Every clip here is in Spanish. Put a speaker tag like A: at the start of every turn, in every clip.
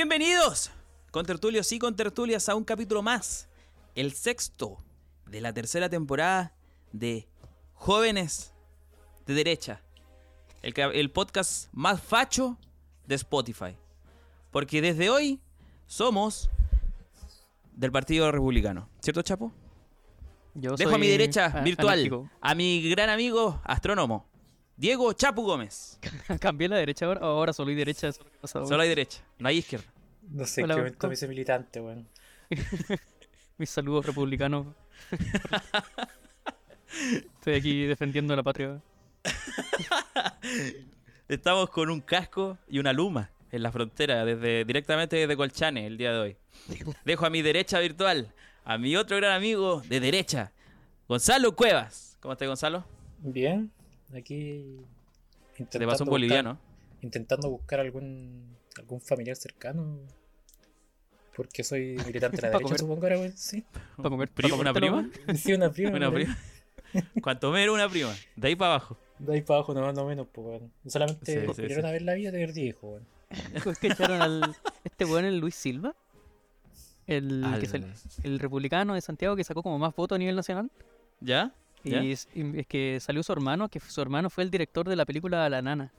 A: Bienvenidos, con tertulios y con tertulias, a un capítulo más, el sexto de la tercera temporada de Jóvenes de Derecha, el, ca- el podcast más facho de Spotify. Porque desde hoy somos del Partido Republicano, ¿cierto, Chapo?
B: Yo
A: Dejo a mi derecha virtual
B: fanático.
A: a mi gran amigo astrónomo, Diego Chapu Gómez.
B: Cambié la derecha ahora, ahora solo hay derecha. Eso es lo que pasa,
A: Solo hay derecha, no hay izquierda.
C: No sé
B: Hola,
C: qué momento
B: ¿cómo?
C: me hice militante, weón.
B: Mis saludos republicanos. Estoy aquí defendiendo la patria.
A: Estamos con un casco y una luma en la frontera, desde, directamente desde Colchane el día de hoy. Dejo a mi derecha virtual a mi otro gran amigo de derecha, Gonzalo Cuevas. ¿Cómo estás, Gonzalo?
C: Bien, aquí.
A: Se te
C: intentando
A: pasó un
C: buscar-
A: boliviano.
C: Intentando buscar algún algún familiar cercano. Porque soy militante de la derecha,
B: comer.
C: supongo ahora, weón. Sí.
B: Para comer,
A: Primo,
B: pa'
A: ¿Una prima?
C: Sí, una prima.
A: Una prima. Cuanto menos una prima. De ahí para abajo.
C: De ahí para abajo, no, no menos, pues, weón. Solamente
A: Sí, sí, sí.
C: la vida tener 10 hijos, weón.
B: weón. ¿Es que echaron al. Este weón, el Luis Silva? El, que sal- el republicano de Santiago que sacó como más votos a nivel nacional.
A: ¿Ya?
B: Y
A: ¿Ya?
B: es, y es que salió su hermano, que su hermano fue el director de la película La Nana.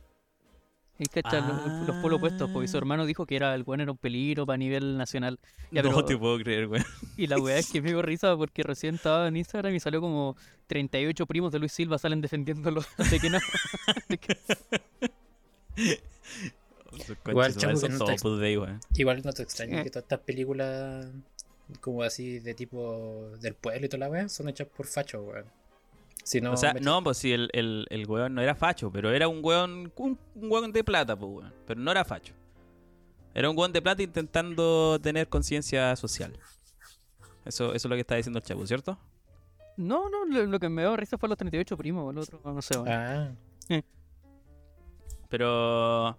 B: Y cacha, los, los polos opuestos, porque su
A: Ah.
B: hermano dijo que era el bueno era un peligro para nivel nacional. Ya,
A: no
B: pero-
A: te puedo creer, güey.
B: Y la weá es que me dio risa porque recién estaba en Instagram y salió como 38 primos de Luis Silva salen defendiéndolo. De que que-
C: Igual, no te-
A: güey.
C: Igual no te extraña
B: Eh.
C: que todas estas películas, como así de tipo del pueblo y toda la weá, son hechas por fachos, weón. Si no,
A: o sea,
C: me-
A: no, pues sí, el, el, el weón no era facho, pero era un weón, un, un weón de plata, pues weón. Pero no era facho. Era un weón de plata intentando tener conciencia social. Eso, eso es lo que está diciendo el chavo, ¿cierto?
B: No, no, lo, lo que me dio risa fue los 38 primos, el otro, no sé. weón.
C: Ah,
A: Pero.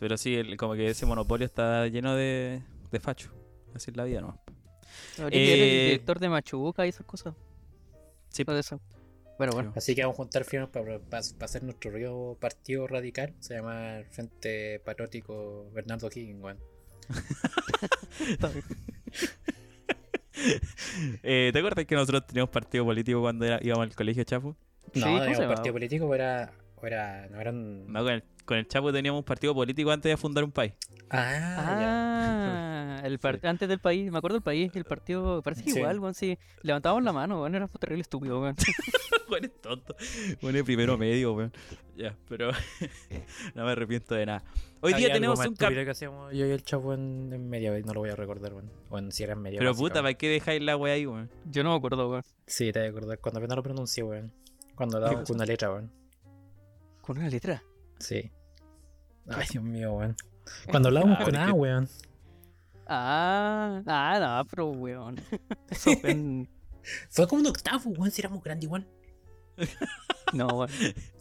A: Pero sí, el- como que ese monopolio está lleno de, de facho. Así es la vida, ¿no?
B: Habría que ver
A: eh,
B: el director de Machuca y esas cosas.
A: Sí,
B: Todo eso. Bueno, bueno.
C: así que vamos a juntar firmas para, para, para hacer nuestro río partido radical. Se llama Frente Patriótico Bernardo Higgins,
B: bien.
A: Eh, ¿Te acuerdas que nosotros teníamos partido político cuando era- íbamos al colegio Chapo?
B: Sí,
C: No,
B: ¿cómo
C: no
B: se
C: era un
B: llama?
C: partido político, era, era, no eran...
A: No, con el, con el Chapo teníamos un partido político antes de fundar un país.
C: Ah,
B: Ah, el antes del país, me acuerdo del país, el partido, parece que
C: Sí.
B: igual, weón, sí. Levantábamos la mano, weón, era terrible estúpido, weón.
A: Weón es tonto. Weón es primero medio, weón. Ya, pero no me arrepiento de nada. Hoy día tenemos un cap...
C: estúpido que hacíamos yo y el chavo en, en media, no lo voy a recordar, weón. O en si era en media.
A: Pero
C: básica,
A: puta. ¿para qué dejáis la wea ahí, weón?
B: Yo no me acuerdo, weón.
C: Sí, te voy a acordar. Cuando apenas lo pronuncié, weón. Cuando
B: cosa?
C: con una letra, weón.
B: Con una letra.
C: Sí. Ay, Dios mío, weón. Cuando hablábamos
A: Ah,
C: con A, weón.
B: Ah, ah, no, pero weón. Fue
C: como un octavo, weón, si éramos grandes igual.
B: No, weón.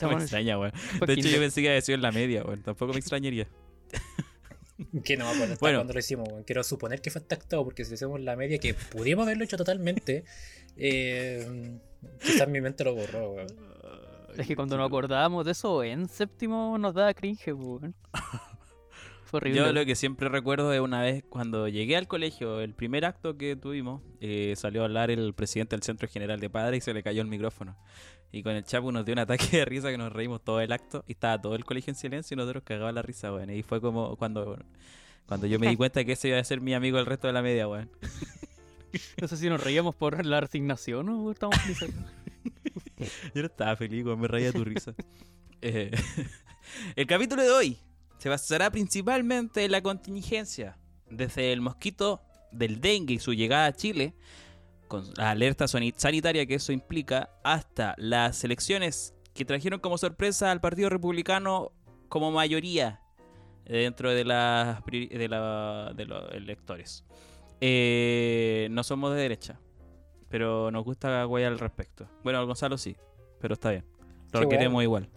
A: No me extraña, weón. De hecho, yo pensé que había sido en la media, weón. Tampoco me extrañaría.
C: Que no me acuerdo hasta
A: Bueno.
C: cuando lo hicimos, weón. Quiero suponer que fue hasta octavo, porque si hacemos la media, que pudimos haberlo hecho totalmente, eh, quizás mi mente lo borró, weón.
B: Es que cuando nos acordábamos de eso en séptimo nos daba cringe, weón. Fue horrible.
A: Yo lo que siempre recuerdo es una vez cuando llegué al colegio, el primer acto que tuvimos, eh, salió a hablar el presidente del Centro General de Padres y se le cayó el micrófono. Y con el Chapo nos dio un ataque de risa que nos reímos todo el acto y estaba todo el colegio en silencio y nosotros cagaban la risa, weón. Y fue como cuando, cuando yo me di cuenta que ese iba a ser mi amigo el resto de la media, weón.
B: No sé si nos reíamos por la resignación o estábamos felices.
A: Yo no estaba feliz, me reía tu risa. Eh, el capítulo de hoy se basará principalmente en la contingencia, desde el mosquito del dengue y su llegada a Chile, con la alerta sanitaria que eso implica, hasta las elecciones que trajeron como sorpresa al Partido Republicano como mayoría dentro de, las de, la- de los electores. Eh, no somos de derecha, pero nos gusta guayar al respecto. Bueno, Gonzalo sí, pero está bien. Lo
C: Qué
A: queremos igual.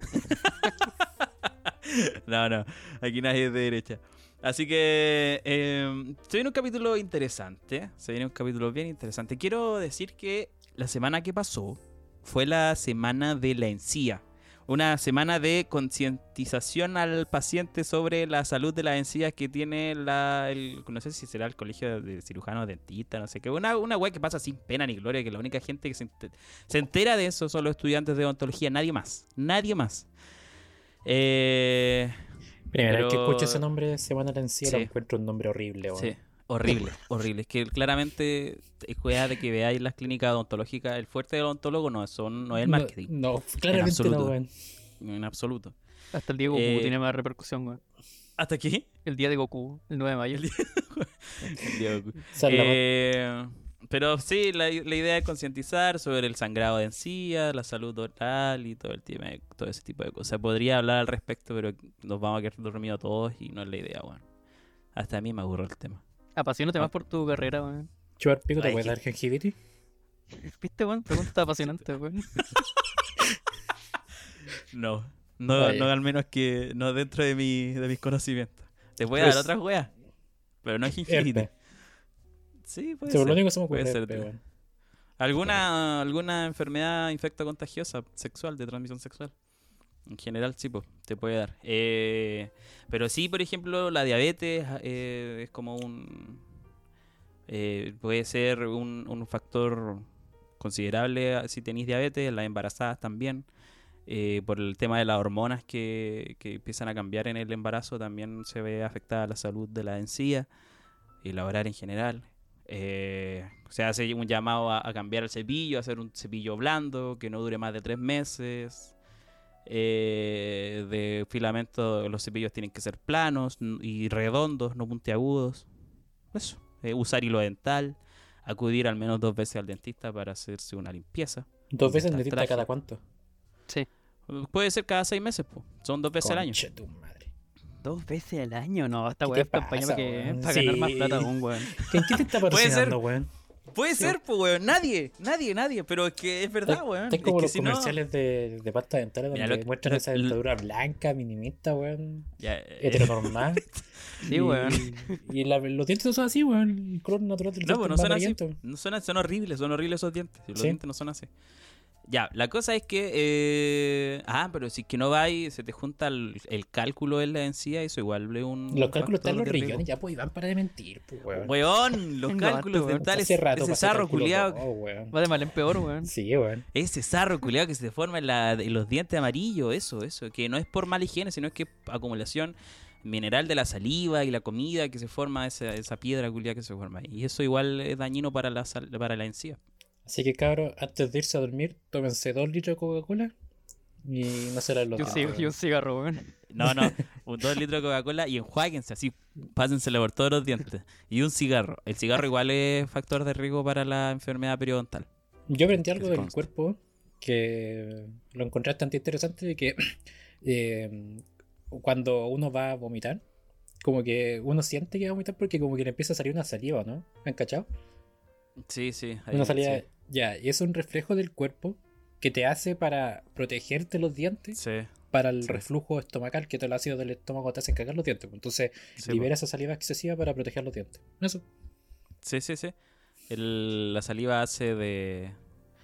A: no, no, aquí nadie es de derecha. Así que eh, se viene un capítulo interesante. Se viene un capítulo bien interesante. Quiero decir que la semana que pasó fue la semana de la encía. Una semana de concientización al paciente sobre la salud de las encías que tiene la, el, no sé si será el colegio de cirujanos dentistas, no sé qué, una, una wea que pasa sin pena ni gloria, que la única gente que se, se entera de eso son los estudiantes de odontología, nadie más, nadie más. Eh,
C: Primera vez que escucho ese nombre, Semana de Encía,
A: Sí.
C: encuentro un nombre horrible, weón.
A: Sí, horrible, horrible. Es que claramente es cueva de que veáis las clínicas odontológicas. El fuerte del odontólogo no, son, no es el
C: No-
A: marketing,
C: No, claramente
A: absoluto.
C: no, weón.
A: en absoluto.
B: Hasta el día de Goku
A: Eh,
B: tiene más repercusión, weón.
A: ¿Hasta aquí?
B: El día de Goku, el 9 de mayo.
C: O sea, la-
A: Eh, pero sí, la, la idea es concientizar sobre el sangrado de encía, la salud oral y todo el tema, todo ese tipo de cosas. Podría hablar al respecto, pero nos vamos a quedar dormidos todos y no es la idea, bueno. Hasta a mí me aburro el tema.
B: Apasionate más por tu carrera, weón.
C: Chupar pico, ¿te puedes dar gengivitis?
B: ¿Viste, weón? Pregunta está apasionante, weón.
A: No, no, no al menos que no dentro de, mi, de mis conocimientos. Te voy a
C: Pues-
A: dar otras weas, pero no es gingivitis.
C: Herpes.
A: Sí, puede
C: Sí, por
A: ser.
C: lo único que se me
A: puede ser,
C: herpes, weón.
A: ¿Alguna, alguna enfermedad infecta contagiosa sexual, de transmisión sexual? En general, sí, pues, te puede dar. Eh, pero sí, por ejemplo, la diabetes eh, es como un... eh, puede ser un, factor considerable ah, si tenéis diabetes, las embarazadas también. eh, por el tema de las hormonas que, que empiezan a cambiar en el embarazo, también se ve afectada la salud de la encía y la oral en general. Eh, se hace un llamado a, a cambiar el cepillo, a hacer un cepillo blando que no dure más de tres meses. Eh, de filamento, los cepillos tienen que ser planos y redondos, no puntiagudos. Eso. Eh, usar hilo dental. Acudir al menos dos veces al dentista para hacerse una limpieza.
C: ¿Dos veces
A: Está
C: necesitas
A: traje.
C: cada cuánto?
B: Sí.
A: Puede ser cada seis meses, po. son dos veces al año.
C: Conche tu madre.
B: Dos veces al año, no. Esta
C: ¿Qué
B: weá es campaña para, que,
C: weón?
B: para ganar más plata aún, weón.
C: ¿Quién quién te está patrocinando, weón?
A: Puede ser, pues, weón. Nadie, nadie, nadie. Pero es que es verdad, weón. Es
C: como
A: que
C: los
A: si no-
C: comerciales de, de pasta dental
A: Mira,
C: donde
A: lo-
C: muestran
A: lo-
C: esa dentadura blanca, minimista, weón.
A: Ya, eh,
C: Heteronormal.
B: Sí,
C: Y-
B: weón.
C: Y la- los dientes no son así, weón. El color natural del
A: No,
C: diente
A: pues no
C: es
A: son
C: más
A: así. No son, son horribles, son horribles esos dientes. Los
C: Sí.
A: dientes no son así. Ya, la cosa es que. eh, ah, pero si es que no va y se te junta el, el cálculo en la encía, eso igual es un.
C: Los cálculos están en los riñones, ya pues Iván para de mentir, pues, weón.
A: Weón, los
B: Tengo
A: cálculos
B: weón.
A: dentales.
C: Rato
A: ese sarro culiado.
B: Va de mal en peor, weón.
C: Sí, weón.
A: Ese sarro culiado que se te forma en, la- en los dientes amarillos, eso, eso. Que no es por mala higiene, sino es que acumulación mineral de la saliva y la comida que se forma, esa, esa piedra culiada que se forma ahí. Y eso igual es dañino para la, sal- para la encía.
C: Así que, cabros, antes de irse a dormir, tómense dos litros de Coca-Cola y no se la los
B: Yo
C: dientes,
B: sí,
C: weón.
B: yo un cigarro, weón.
A: No, no, un dos litros de Coca-Cola y enjuáguense así, pásensela por todos los dientes. Y un cigarro. El cigarro igual es factor de riesgo para la enfermedad periodontal.
C: Yo aprendí algo del cuerpo que lo encontré bastante interesante de que eh, cuando uno va a vomitar, como que uno siente que va a vomitar porque como que le empieza a salir una saliva, ¿no? ¿Han cachado?
A: Sí, sí. ahí,
C: Una salida,
A: sí,
C: ya, y es un reflejo del cuerpo que te hace para protegerte los dientes
A: Sí,
C: para el
A: sí.
C: reflujo estomacal, que todo el ácido del estómago te hace cagar los dientes. pues. Entonces,
A: sí,
C: libera esa saliva excesiva para proteger los dientes. Eso.
A: sí, sí, sí. El- la saliva hace de...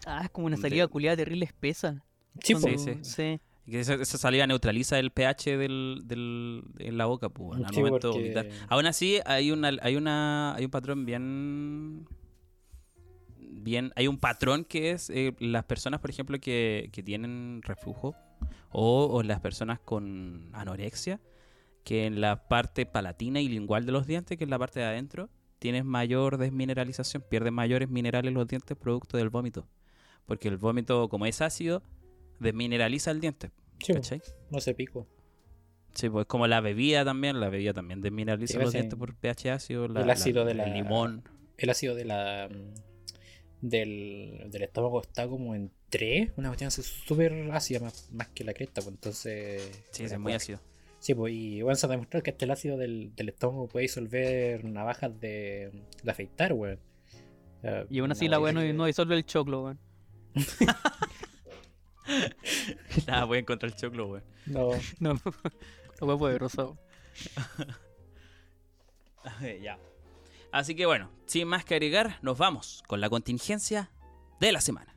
B: Ah, es como una
A: De-
B: salida culiada terrible espesa.
C: Sí,
B: Cuando-
C: po.
A: Sí, sí. esa, esa saliva neutraliza el pH del, del, en la boca, pues, al
C: Sí,
A: momento
C: porque-
A: de vomitar. Aún así, hay una, hay una, hay un patrón bien, bien, hay un patrón que es eh, las personas, por ejemplo, que, que tienen reflujo o, o las personas con anorexia, que en la parte palatina y lingual de los dientes, que es la parte de adentro, tienes mayor desmineralización, pierden mayores minerales los dientes producto del vómito. Porque el vómito, como es ácido, desmineraliza el diente.
C: Sí, po.
A: ¿Cachai?
C: no se pico.
A: Sí, pues como la bebida también, la bebida también desmineraliza
C: Sí,
A: los dientes por pH ácido, la-
C: el ácido de
A: el
C: la-
A: limón.
C: El ácido de la mm, del, del estómago está como en 3, una cuestión así súper ácida, más, más que la cresta, pues entonces.
A: Sí, es muy ácido.
C: Sí, pues, y bueno, se ha demostrado que este el ácido del, del estómago puede disolver navajas de, de afeitar, weón.
B: Y aún así la weá no, no disuelve el choclo, weón.
A: Nada, voy a encontrar el choclo, güey.
C: No,
B: No, weá poderosa. weón.
A: ya. Así que bueno, sin más que agregar, nos vamos con la contingencia de la semana.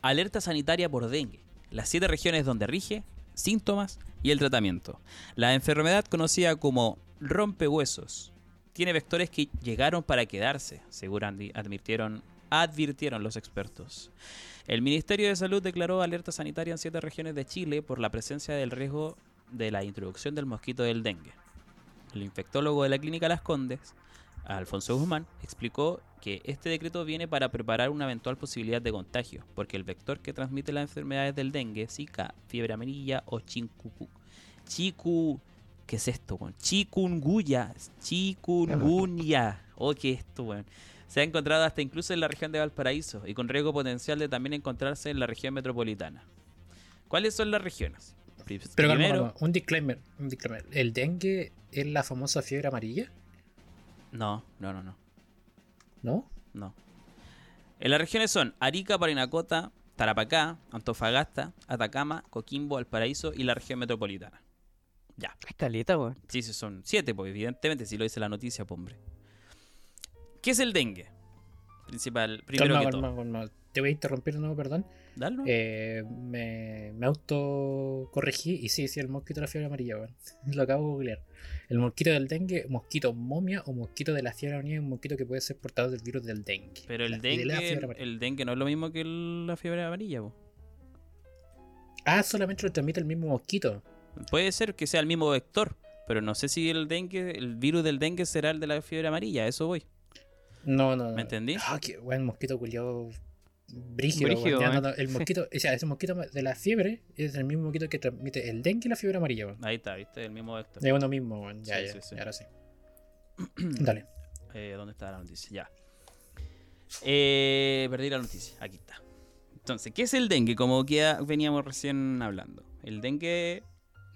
A: Alerta sanitaria por dengue. Las siete regiones donde rige, síntomas y el tratamiento. La enfermedad conocida como rompehuesos tiene vectores que llegaron para quedarse, según advirtieron advirtieron los expertos. El Ministerio de Salud declaró alerta sanitaria en siete regiones de Chile por la presencia del riesgo de la introducción del mosquito del dengue. El infectólogo de la clínica Las Condes, Alfonso Guzmán, explicó que este decreto viene para preparar una eventual posibilidad de contagio, porque el vector que transmite las enfermedades del dengue, Zika, fiebre amarilla o chincucu, chiku, ¿qué es esto? Chikungunya, chikungunya, oh, ¿qué es esto, weón? Se ha encontrado hasta incluso en la región de Valparaíso y con riesgo potencial de también encontrarse en la región metropolitana. ¿Cuáles son las regiones?
C: Pero calma,
A: Primero,
C: calma, un disclaimer, un disclaimer. ¿El dengue es la famosa fiebre amarilla?
A: no, no, no, no.
C: ¿No?
A: No. En las regiones son Arica, Parinacota, Tarapacá, Antofagasta, Atacama, Coquimbo, Valparaíso y la región metropolitana. Ya.
B: Es caleta, weón.
A: Sí, sí, son siete, pues evidentemente, si lo dice la noticia, pues, hombre. ¿Qué es el dengue? Principal, primero
C: calma,
A: que
C: calma,
A: todo.
C: calma. Te voy a interrumpir de nuevo, perdón.
A: Dale, ¿no?
C: Eh, me, me autocorregí y sí, sí, el mosquito de la fiebre amarilla, weón. Lo acabo de googlear. El mosquito del dengue, mosquito momia o mosquito de la fiebre amarilla es un mosquito que puede ser portador del virus del dengue.
A: Pero el
C: La- de
A: dengue,
C: amarilla.
A: el dengue no es lo mismo que el- la fiebre amarilla, po.
C: Ah, solamente lo transmite el mismo mosquito.
A: Puede ser que sea el mismo vector, pero no sé si el dengue, el virus del dengue será el de la fiebre amarilla, a eso voy.
C: No, no, no.
A: ¿Me entendí?
C: Ah, qué buen mosquito culiado brígido.
B: Eh.
C: no, el mosquito, o sea, ese mosquito de la fiebre es el mismo mosquito que transmite el dengue y la fiebre amarilla, weón.
A: Ahí está, ¿viste? El mismo vector.
C: Es uno mismo, weón. Ya,
A: Sí,
C: ya,
A: sí, sí.
C: ahora sí. Dale.
A: Eh, ¿Dónde está la noticia? Ya. Eh, perdí la noticia. Aquí está. Entonces, ¿qué es el dengue? Como que ya veníamos recién hablando. El dengue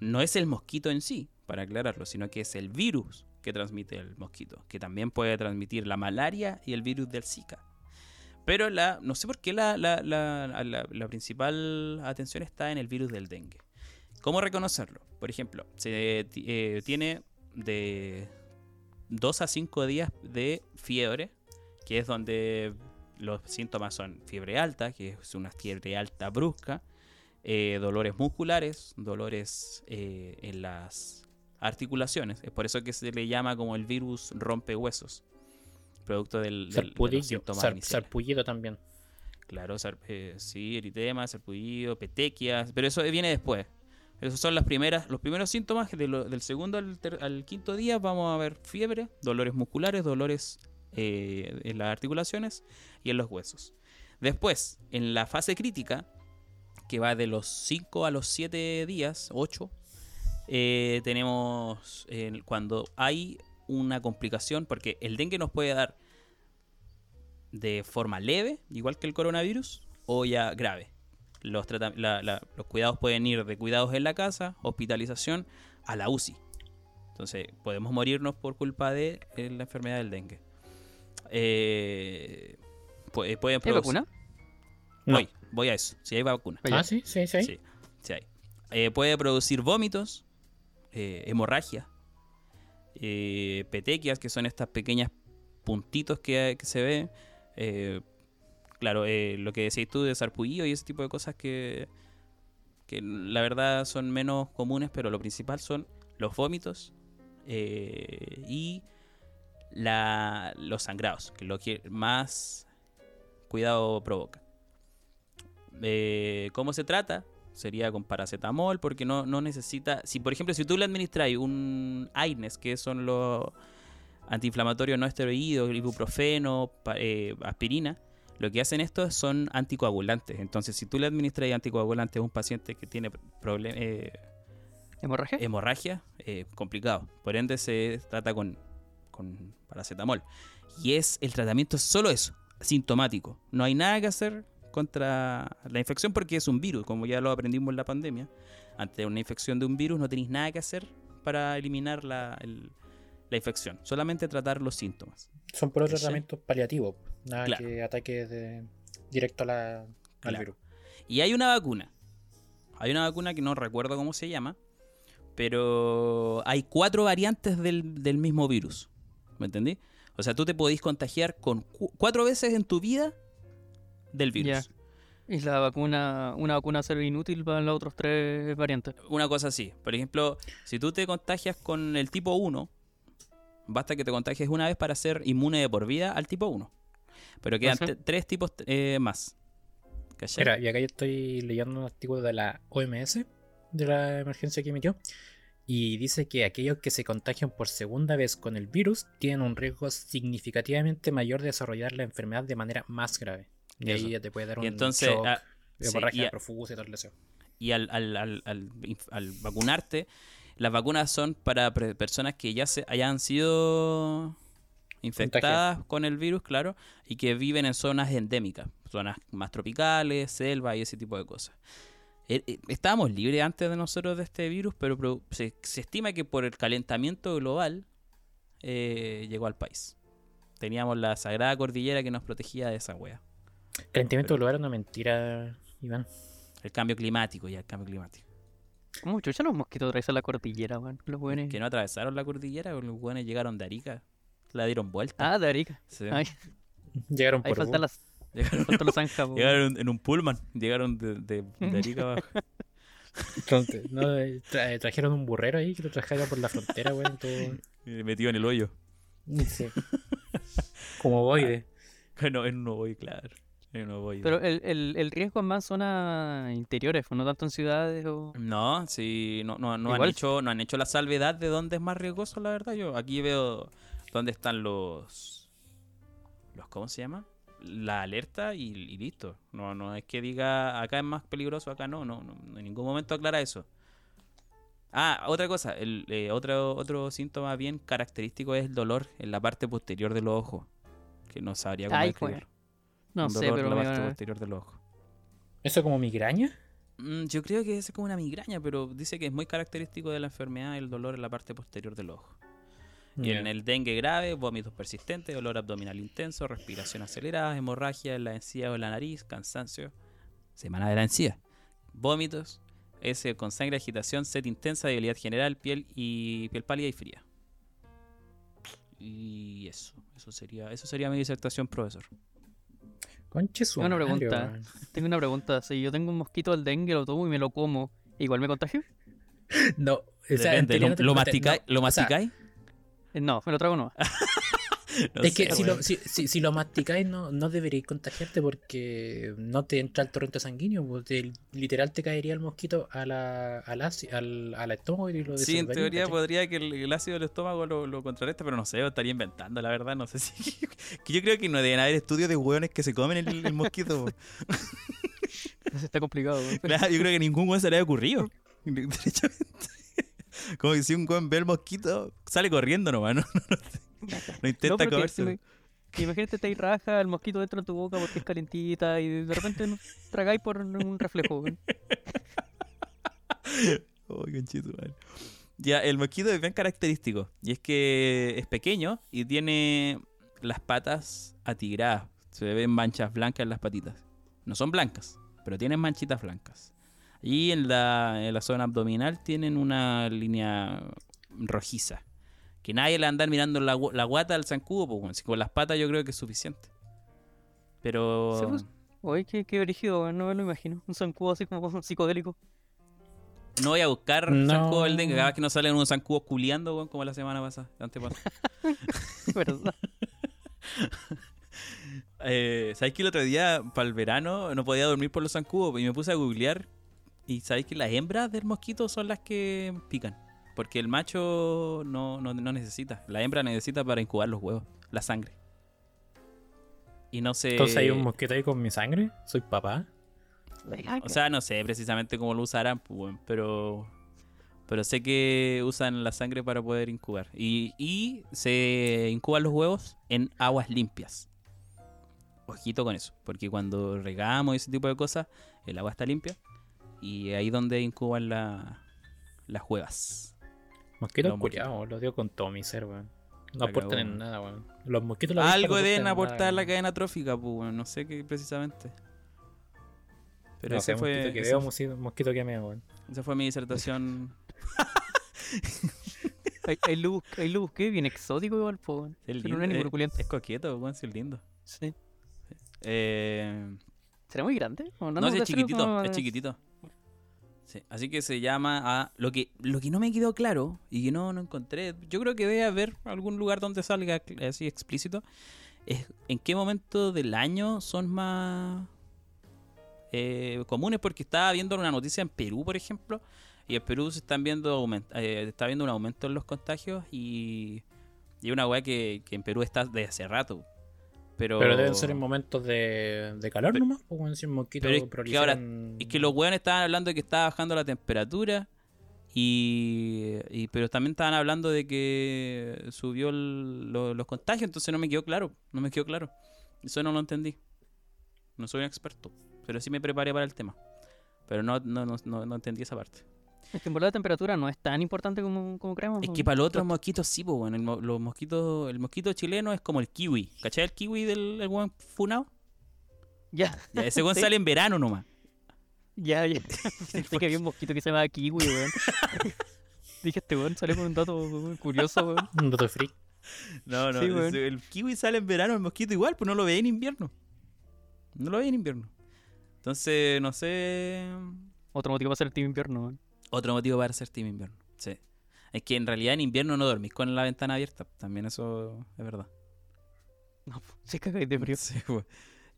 A: no es el mosquito en sí, para aclararlo, sino que es el virus que transmite el mosquito, que también puede transmitir la malaria y el virus del Zika. Pero la, no sé por qué la, la- la- la- principal atención está en el virus del dengue. ¿Cómo reconocerlo? Por ejemplo, se eh, tiene de 2 a 5 días de fiebre, que es donde los síntomas son fiebre alta, que es una fiebre alta brusca, eh, dolores musculares, dolores eh, en las articulaciones. Es por eso que se le llama como el virus rompehuesos, producto del, del- de los
C: Sarpudillo.
A: síntomas
C: Sar-
A: iniciales.
C: sarpullido también.
A: Claro, sar- eh, sí, eritema, sarpullido, petequias, pero eso viene después. Esos son las primeras, los primeros síntomas de lo- del segundo al, ter- al quinto día. Vamos a ver fiebre, dolores musculares, dolores eh, en las articulaciones y en los huesos. Después, en la fase crítica, que va de los 5 a los 7 días, 8, eh, tenemos eh, cuando hay una complicación, porque el dengue nos puede dar de forma leve, igual que el coronavirus, o ya grave. Los, la- la- los cuidados pueden ir de cuidados en la casa, hospitalización, a la UCI. Entonces, podemos morirnos por culpa de eh, la enfermedad del dengue. Eh, pu- pueden
B: ¿Hay
A: producir-
B: vacuna?
C: No.
A: Voy, voy a eso. Si hay vacuna.
C: Ah, sí, sí, sí.
A: Sí, sí hay. Eh, puede producir vómitos, eh, hemorragia, eh, petequias, que son estas pequeñas puntitos que, se ven. eh, claro, eh, lo que decís tú de sarpullido y ese tipo de cosas que, que la verdad son menos comunes, pero lo principal son los vómitos y la, los sangrados, que es lo que más cuidado provoca. ¿Cómo se trata? Sería con paracetamol, porque no, no necesita. Si, por ejemplo, si tú le administras un AINES, que son los antiinflamatorios no esteroídos, ibuprofeno, eh, aspirina, lo que hacen estos son anticoagulantes. Entonces, si tú le administras anticoagulantes a un paciente que tiene problem- eh,
B: ¿Hemorragia?
A: hemorragia, eh, complicado. Por ende, se trata con, con paracetamol. Y es el tratamiento es solo eso, sintomático. No hay nada que hacer contra la infección porque es un virus, como ya lo aprendimos en la pandemia. Ante una infección de un virus no tenéis nada que hacer para eliminar la, el- la infección, solamente tratar los síntomas.
C: Son por otros tratamientos paliativos. Nada
A: Claro.
C: que ataque de- directo a la, al virus.
A: Y hay una vacuna. Hay una vacuna que no recuerdo cómo se llama. Pero hay cuatro variantes del, del mismo virus. ¿Me entendí? O sea, tú te podís contagiar con cu- cuatro veces en tu vida del virus.
B: Y la vacuna, una vacuna ser inútil para las otras tres variantes.
A: Una cosa así. Por ejemplo, si tú te contagias con el tipo 1, basta que te contagies una vez para ser inmune de por vida al tipo 1. Pero quedan tres tipos eh, más. ¿Cachai?
C: Mira, y acá yo estoy leyendo un artículo de la OMS, de la emergencia que emitió, y dice que aquellos que se contagian por segunda vez con el virus tienen un riesgo significativamente mayor de desarrollar la enfermedad de manera más grave. Y ahí ya te puede dar un
A: y entonces,
C: shock,
A: ah, sí, y a-
C: profusa y
A: al, al- al- al vacunarte, las vacunas son para personas que ya se hayan sido infectadas con el virus, claro, y que viven en zonas endémicas, zonas más tropicales, selva y ese tipo de cosas. Eh, eh, Estábamos libres antes de nosotros de este virus, pero se estima que por el calentamiento global eh, llegó al país. Teníamos la sagrada cordillera que nos protegía de esa wea.
C: Calentamiento global es una mentira, Iván.
A: El cambio climático ya, el cambio climático.
B: ¿Cómo chucha los mosquitos traes a la cordillera, weón? Los buenos.
A: Que no atravesaron la cordillera, los buenos llegaron de Arica. La dieron vuelta.
B: Ah, de Arica.
A: Sí.
B: Ay,
C: Llegaron
B: ahí
C: por
B: faltan
C: bus.
B: las,
A: Llegaron,
B: faltan los zanjas, po.
A: llegaron en un pullman. Llegaron de, de, de Arica abajo.
C: Entonces, no, eh, tra- eh, trajeron un burrero ahí que lo trajeron por la frontera, weón. Todo...
A: metido en el hoyo.
C: Sí. Como boide.
A: Bueno, en un hoyo, claro. Hoyo.
B: Pero el, el, el riesgo es más zonas interiores, pues, no tanto en ciudades o...
A: No, sí, no, no, no han hecho, no han hecho la salvedad de dónde es más riesgoso, la verdad. Yo aquí veo dónde están los, los ¿cómo se llama? La alerta y, y listo. No, no es que diga acá es más peligroso, acá no, no, no, en ningún momento aclara eso. Ah, otra cosa, el, eh, otro, otro síntoma bien característico es el dolor en la parte posterior del ojo. Que no sabría cómo
B: Ay,
A: describir.
B: No sé, pero
A: la
B: me
A: parte posterior del ojo.
C: ¿Eso como migraña?
A: Mm, Yo creo que es como una migraña, pero dice que es muy característico de la enfermedad el dolor en la parte posterior del ojo. Y en el dengue grave, vómitos persistentes, dolor abdominal intenso, respiración acelerada, hemorragia en la encía o en la nariz, cansancio, semana de la encía, vómitos, ese con sangre, agitación, sed intensa, debilidad general, piel y piel pálida y fría. Y eso, eso sería, eso sería mi disertación, profesor.
C: Conche su
B: Tengo una pregunta. Tengo una pregunta. Si yo tengo un mosquito del dengue, lo tomo y me lo como, ¿igual me contagio?
C: No, o sea, en
A: Depende, ¿lo, lo masticáis?
C: no,
A: ¿Lo
C: o sea?
B: Eh, No, me lo trago no.
A: No
C: es que si, lo, si, si- si lo masticáis no, no deberíais contagiarte porque no te entra el torrente sanguíneo. pues, te- literal te caería el mosquito a la, al, al, al estómago y lo
A: Sí, en teoría
C: ¿cachai?
A: podría que el, el ácido del estómago lo, lo contrarresta, pero no sé, estaría inventando, la verdad, no sé si... que yo creo que no deben haber estudios de hueones que se comen el, el mosquito.
B: está complicado.
A: Claro, yo creo que ningún hueón se le haya ocurrido. Derechamente. Como que si un hueón ve el mosquito, sale corriendo nomás, ¿no? No, intenta
B: No, pero que-
A: comerse.
B: me- imagínate, te raja el mosquito dentro de tu boca porque es calentita y de repente no tragáis por un reflejo.
A: Oh, conchito, madre. Ya, el mosquito es bien característico. Y es que es pequeño y tiene las patas atigradas. Se ven manchas blancas en las patitas. No son blancas, pero tienen manchitas blancas. Y en la, en la zona abdominal tienen una línea rojiza. Que nadie le anda mirando la, la guata al zancudo, pues. Si con las patas yo creo que es suficiente. Pero.
B: Pues. Oye, qué, qué brígido, no me lo imagino. Un zancudo así como psicodélico.
A: No voy a buscar
C: No.
A: zancudo del dengue. Cada vez que nos salen unos zancudos culiando, weón, como la semana pasada, antepasada.
B: ¿Verdad?
A: Eh, ¿Sabéis que el otro día, para el verano, no podía dormir por los zancudos? Y me puse a googlear. Y sabéis que las hembras del mosquito son las que pican. Porque el macho no, no, no necesita. La hembra necesita para incubar los huevos, la sangre. Y no sé.
C: Entonces hay un mosquito ahí con mi sangre. Soy papá.
A: O sea, no sé precisamente cómo lo usarán, pues, pero. Pero sé que usan la sangre para poder incubar. Y, y se incuban los huevos en aguas limpias. Ojito con eso, porque cuando regamos y ese tipo de cosas, el agua está limpia. Y ahí donde incuban la- las huevas.
C: Mosquitos
A: Los
C: culiados, los odio con todo mi ser, weón. No aportan en nada, weón. Los mosquitos los
A: Algo deben aportar
C: en
A: la
C: nada,
A: cadena trófica, pues, weón, no sé qué precisamente. Pero
C: No
A: ese fue,
C: mosquito que
A: ese
C: veo,
A: fue-
C: mosquito, que me weón.
A: esa fue mi disertación.
B: Ahí, lo busqué, ahí lo busqué, bien exótico igual, po, weón.
A: Es
B: no es
A: es coqueto, weón, sí, es lindo.
B: Sí.
A: Eh,
B: ¿Será muy grande? ¿O
A: No, es chiquitito,
B: como-
A: es chiquitito. Sí, así que se llama a lo que lo que no me quedó claro y que no, no encontré. Yo creo que debe haber algún lugar donde salga así explícito. Es en qué momento del año son más eh, comunes, porque estaba viendo una noticia en Perú, por ejemplo, y en Perú se están viendo eh, está viendo un aumento en los contagios y, y una weá que, que en Perú está desde hace rato. Pero,
C: Pero deben ser en momentos de, de calor
A: Pero-
C: nomás, pues bueno, si un mosquito
A: pero es que ahora-
C: en-
A: Es que los weones estaban hablando de que estaba bajando la temperatura. Y, y- pero también estaban hablando de que subió el- lo- los contagios, entonces no me quedó claro, no me quedó claro. Eso no lo entendí. No soy un experto, pero sí me preparé para el tema. Pero no, no, no, no entendí esa parte.
B: Es que en verdad la temperatura no es tan importante como, como creemos.
A: Es que para los otros mosquitos sí, pues, bueno, el, los mosquitos, el mosquito chileno es como el kiwi. ¿Cachai el kiwi del el weón funao?
B: Ya,
A: Ya, ese weón
B: Sí.
A: sale en verano nomás.
B: ya, ya. Pensé que había un mosquito que se llamaba kiwi, weón. Dije, este weón sale con un dato weón, curioso, weón.
C: Un dato freak.
A: No, no,
B: Sí, weón.
A: el kiwi sale en verano, el mosquito igual, pues no lo ve en invierno. No lo ve en invierno. Entonces, no sé.
B: Otro motivo para ser el team invierno, weón.
A: Otro motivo para ser team invierno. Sí. Es que en realidad en invierno no dormís con la ventana abierta. También eso es verdad.
B: No, se cagáis de frío.
A: Sí, pues.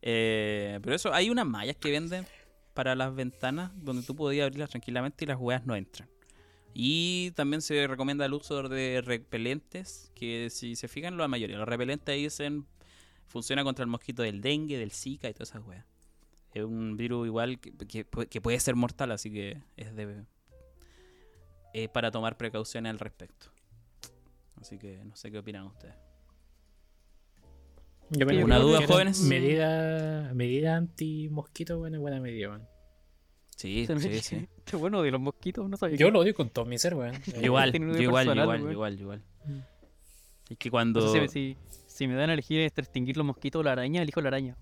A: Eh, pero eso, hay unas mallas que venden para las ventanas donde tú podías abrirlas tranquilamente y las hueas no entran. Y también se recomienda el uso de repelentes, que si se fijan, la mayoría, los repelentes dicen funciona contra el mosquito del dengue, del zika y todas esas weas. Es un virus igual que, que que puede ser mortal, así que es de es para tomar precauciones al respecto. Así que no sé qué opinan ustedes.
C: Yo me
B: Una
C: imagino
A: duda, jóvenes.
C: Medida, medida anti-mosquito, bueno, buena medida, weón.
A: Sí,
B: me-
A: sí, sí.
B: Qué bueno de los mosquitos, no sabía.
C: Yo
B: que-
C: lo odio con todo mi ser, weón.
A: Igual, igual,
B: personal,
A: igual,
B: weón.
A: igual, igual.
B: Mm.
A: Es que cuando...
B: No sé si, si me dan a elegir entre extinguir los mosquitos o la araña, elijo la araña.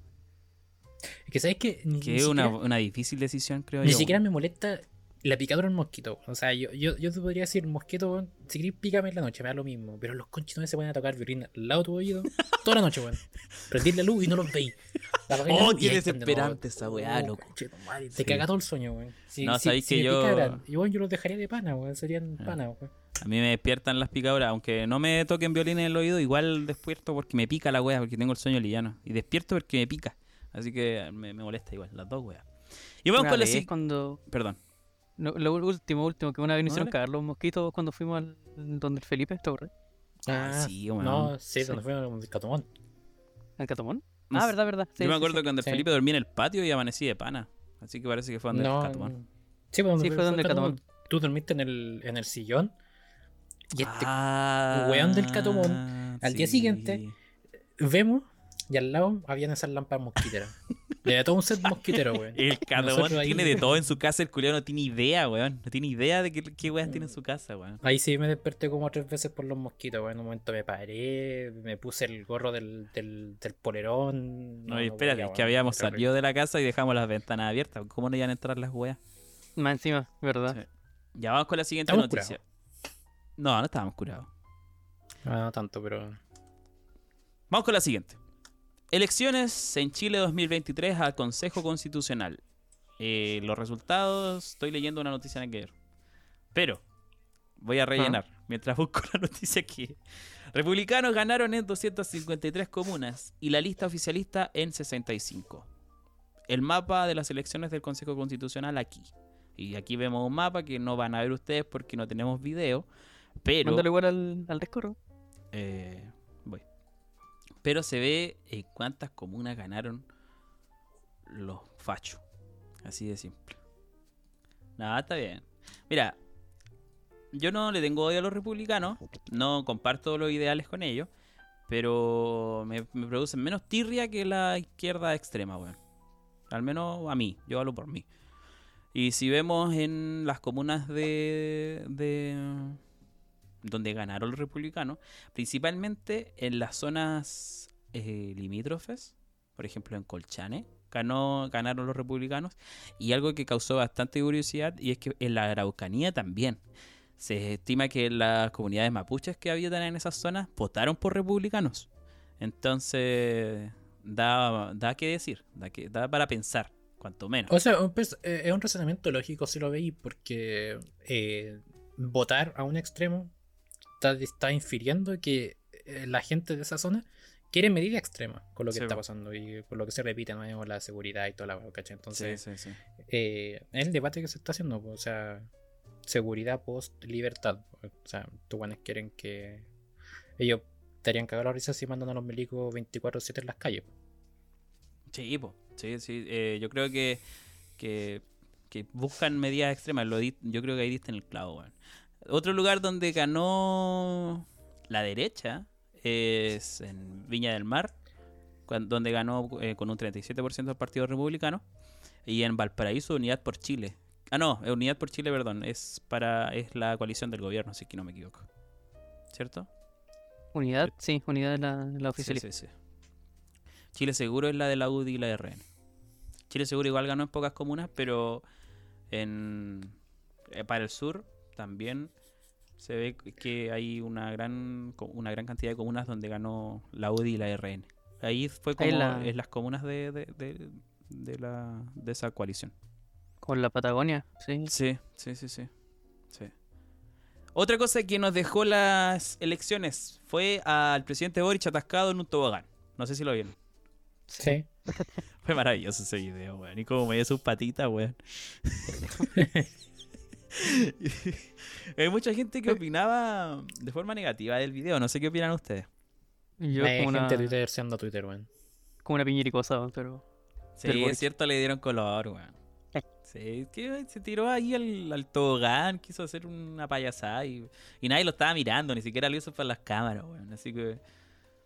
C: Es que sabes que ni,
A: Que
C: ni
A: es una, una difícil decisión, creo
C: ni
A: yo.
C: siquiera me molesta la picadura del mosquito. O sea, yo, yo, yo te podría decir, mosquito, weón, si querés pícame en la noche, me da lo mismo. Pero los conchitos no se pueden a tocar violín al lado de tu oído toda la noche, weón. Prendís la luz y no los veis.
A: Oh, qué desesperante esa weá,
C: Oh,
A: loco.
C: Te
A: Sí.
C: caga todo el sueño, weón. Si,
A: No,
C: si-
A: sabéis
C: si
A: que yo-
C: picaran, y bueno, yo los dejaría de pana, weón. Serían
A: Ah.
C: pana, weón.
A: A mí me despiertan las picaduras, aunque no me toquen violín en el oído, igual despierto porque me pica la wea, porque tengo el sueño liviano. Y despierto porque me pica. Así que me, me molesta igual, las dos weas. Y vamos con la
B: cuando...
A: Perdón.
B: No, lo último, último, que una vez nos hicieron cagar los mosquitos cuando fuimos al donde el Felipe, ¿te acuerdas?
A: Ah, sí, weón.
C: No, sí,
B: Sí.
C: donde fue el catomón.
B: ¿Al Catomón? Ah, verdad, verdad. Sí,
A: Yo me acuerdo
B: sí.
A: que cuando el
C: sí.
A: Felipe dormía en el patio y amanecí de pana. Así que parece que fue donde
C: No,
A: el catomón.
C: Sí, pues,
B: Sí, fue donde el catomón.
C: Tú dormiste en el, en el sillón. Y este
A: Ah,
C: weón del catomón, al día siguiente, vemos y al lado habían esas lámparas mosquiteras. De todo un set mosquitero, weón.
A: El
C: ahí-
A: tiene de todo en su casa, el culiao no tiene idea, weón. No tiene idea de qué, qué weas tiene en su casa, weón.
C: Ahí sí me desperté como tres veces por los mosquitos, weón. En un momento me paré, me puse el gorro del, del, del polerón.
A: No, y espérate, es que habíamos salido de la casa y dejamos las ventanas abiertas. ¿Cómo no iban a entrar las weas?
B: Más encima, ¿verdad?
A: Sí. Ya vamos con la siguiente
C: ¿Estamos
A: noticia. No, no estábamos curados.
C: Ah, no tanto, pero.
A: Vamos con la siguiente. Elecciones en Chile 2023 al Consejo Constitucional. Eh, los resultados, estoy leyendo una noticia en que ver. Pero, voy a rellenar mientras busco la noticia aquí. Republicanos ganaron en 253 comunas y la lista oficialista en 65. El mapa de las elecciones del Consejo Constitucional aquí. Y aquí vemos un mapa que no van a ver ustedes porque no tenemos video. Pero...
B: Mándalo igual al, al Discord.
A: Eh. Pero se ve eh, cuántas comunas ganaron los fachos. Así de simple. Nada, está bien. Mira, yo no le tengo odio a los republicanos. No comparto los ideales con ellos. Pero me, producen menos tirria que la izquierda extrema, weón. Al menos a mí. Yo hablo por mí. Y si vemos en las comunas de donde ganaron los republicanos, principalmente en las zonas eh, limítrofes, por ejemplo en Colchane, ganó, ganaron los republicanos, y algo que causó bastante curiosidad, y es que en la Araucanía también. Se estima que las comunidades mapuches que habitan en esas zonas votaron por republicanos. Entonces, da, da que decir, da, que, para pensar cuanto menos.
C: O sea, eh, es un razonamiento lógico si lo veis, porque eh, votar a un extremo está, está infiriendo que eh, la gente de esa zona quiere medidas extremas con lo que
A: Sí,
C: está pasando y por lo que se repite ¿no? la seguridad y toda la ¿cachai? Entonces,
A: sí,
C: eh, el debate que se está haciendo, o sea, seguridad post libertad. O sea, tú buenos quieren que ellos estarían cagados la risa si mandan a los milicos 24-7 en las calles.
A: Sí, po. sí, sí. eh, yo creo que, que, que buscan medidas extremas. Lo yo creo que ahí diste en el clavo, weón. Otro lugar donde ganó la derecha es en Viña del Mar, donde ganó eh, con un 37% el Partido Republicano. Y en Valparaíso, Unidad por Chile. Ah, no, eh, Unidad por Chile, perdón. Es para es la coalición del gobierno, si que no me equivoco. ¿Cierto?
B: Unidad, sí, unidad de la, la
A: Sí,
B: oficialidad.
A: sí, sí. Chile Seguro es la de la UDI y la de RN. Chile Seguro igual ganó en pocas comunas, pero en eh, para el sur también se ve que hay una gran una gran cantidad de comunas donde ganó la UDI y la RN. Ahí fue como
B: la-
A: en las comunas de, de, de- de la, de esa coalición.
B: Con la Patagonia, sí.
A: Sí, sí, sí, sí. sí. Otra cosa que nos dejó las elecciones fue al presidente Boric atascado en un tobogán. No sé si lo vieron.
C: Sí.
A: Fue maravilloso ese video, weón. Y como me dio sus patitas, weón. Hay mucha gente que opinaba de forma negativa del video. No sé qué opinan ustedes.
B: Yo
C: Hay
B: como
C: gente
B: una,
C: tuiteando Twitter, weón.
B: como una piñericosa, weón, pero...
A: Sí, es cierto, le dieron color, weón. Sí, que se tiró ahí al, al tobogán, quiso hacer una payasada y, y nadie lo estaba mirando, ni siquiera lo hizo para las cámaras, weón. Así que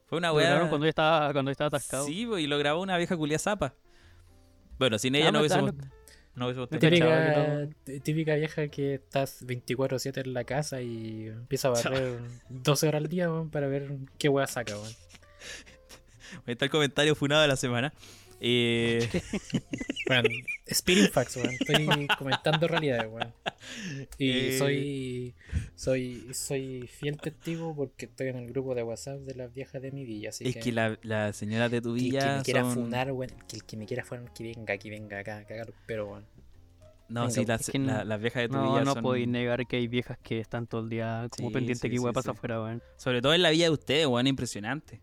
A: fue una
B: Lo
A: weá.
B: cuando estaba, cuando estaba atascado.
A: Sí, pues, y lo grabó una vieja culia zapa. Bueno, sin ella
B: Ah,
A: no
B: no,
A: hubiésemos, no hubiésemos
B: no
A: tenido-
B: cachaba
C: Típica, típica vieja que estás 24-7 en la casa y empieza a barrer 12 horas al día weón, para ver qué weá saca, weón.
A: Ahí está el comentario funado de la semana. Eh,
C: Weón, Spirit Facts, weón. Estoy comentando realidades, weón. Y
A: Eh.
C: soy, soy soy fiel testigo porque estoy en el grupo de WhatsApp de las viejas de mi villa. Así
A: es que la, las señoras de tu
C: que el que
A: villa
C: me quiera
A: son-
C: funar, weón. Que el que me quiera funar, que venga, que venga acá, cágalo, pero weón.
A: No,
C: Venga,
A: sí, las,
B: es que
A: la- las viejas de tu
B: No,
A: villa
B: no
A: son...
B: podéis negar que hay viejas que están todo el día como
A: Sí,
B: pendiente
A: sí,
B: que igual
A: sí,
B: pasa
A: sí.
B: afuera, weón.
A: Sobre todo en la villa de ustedes, weón, impresionante.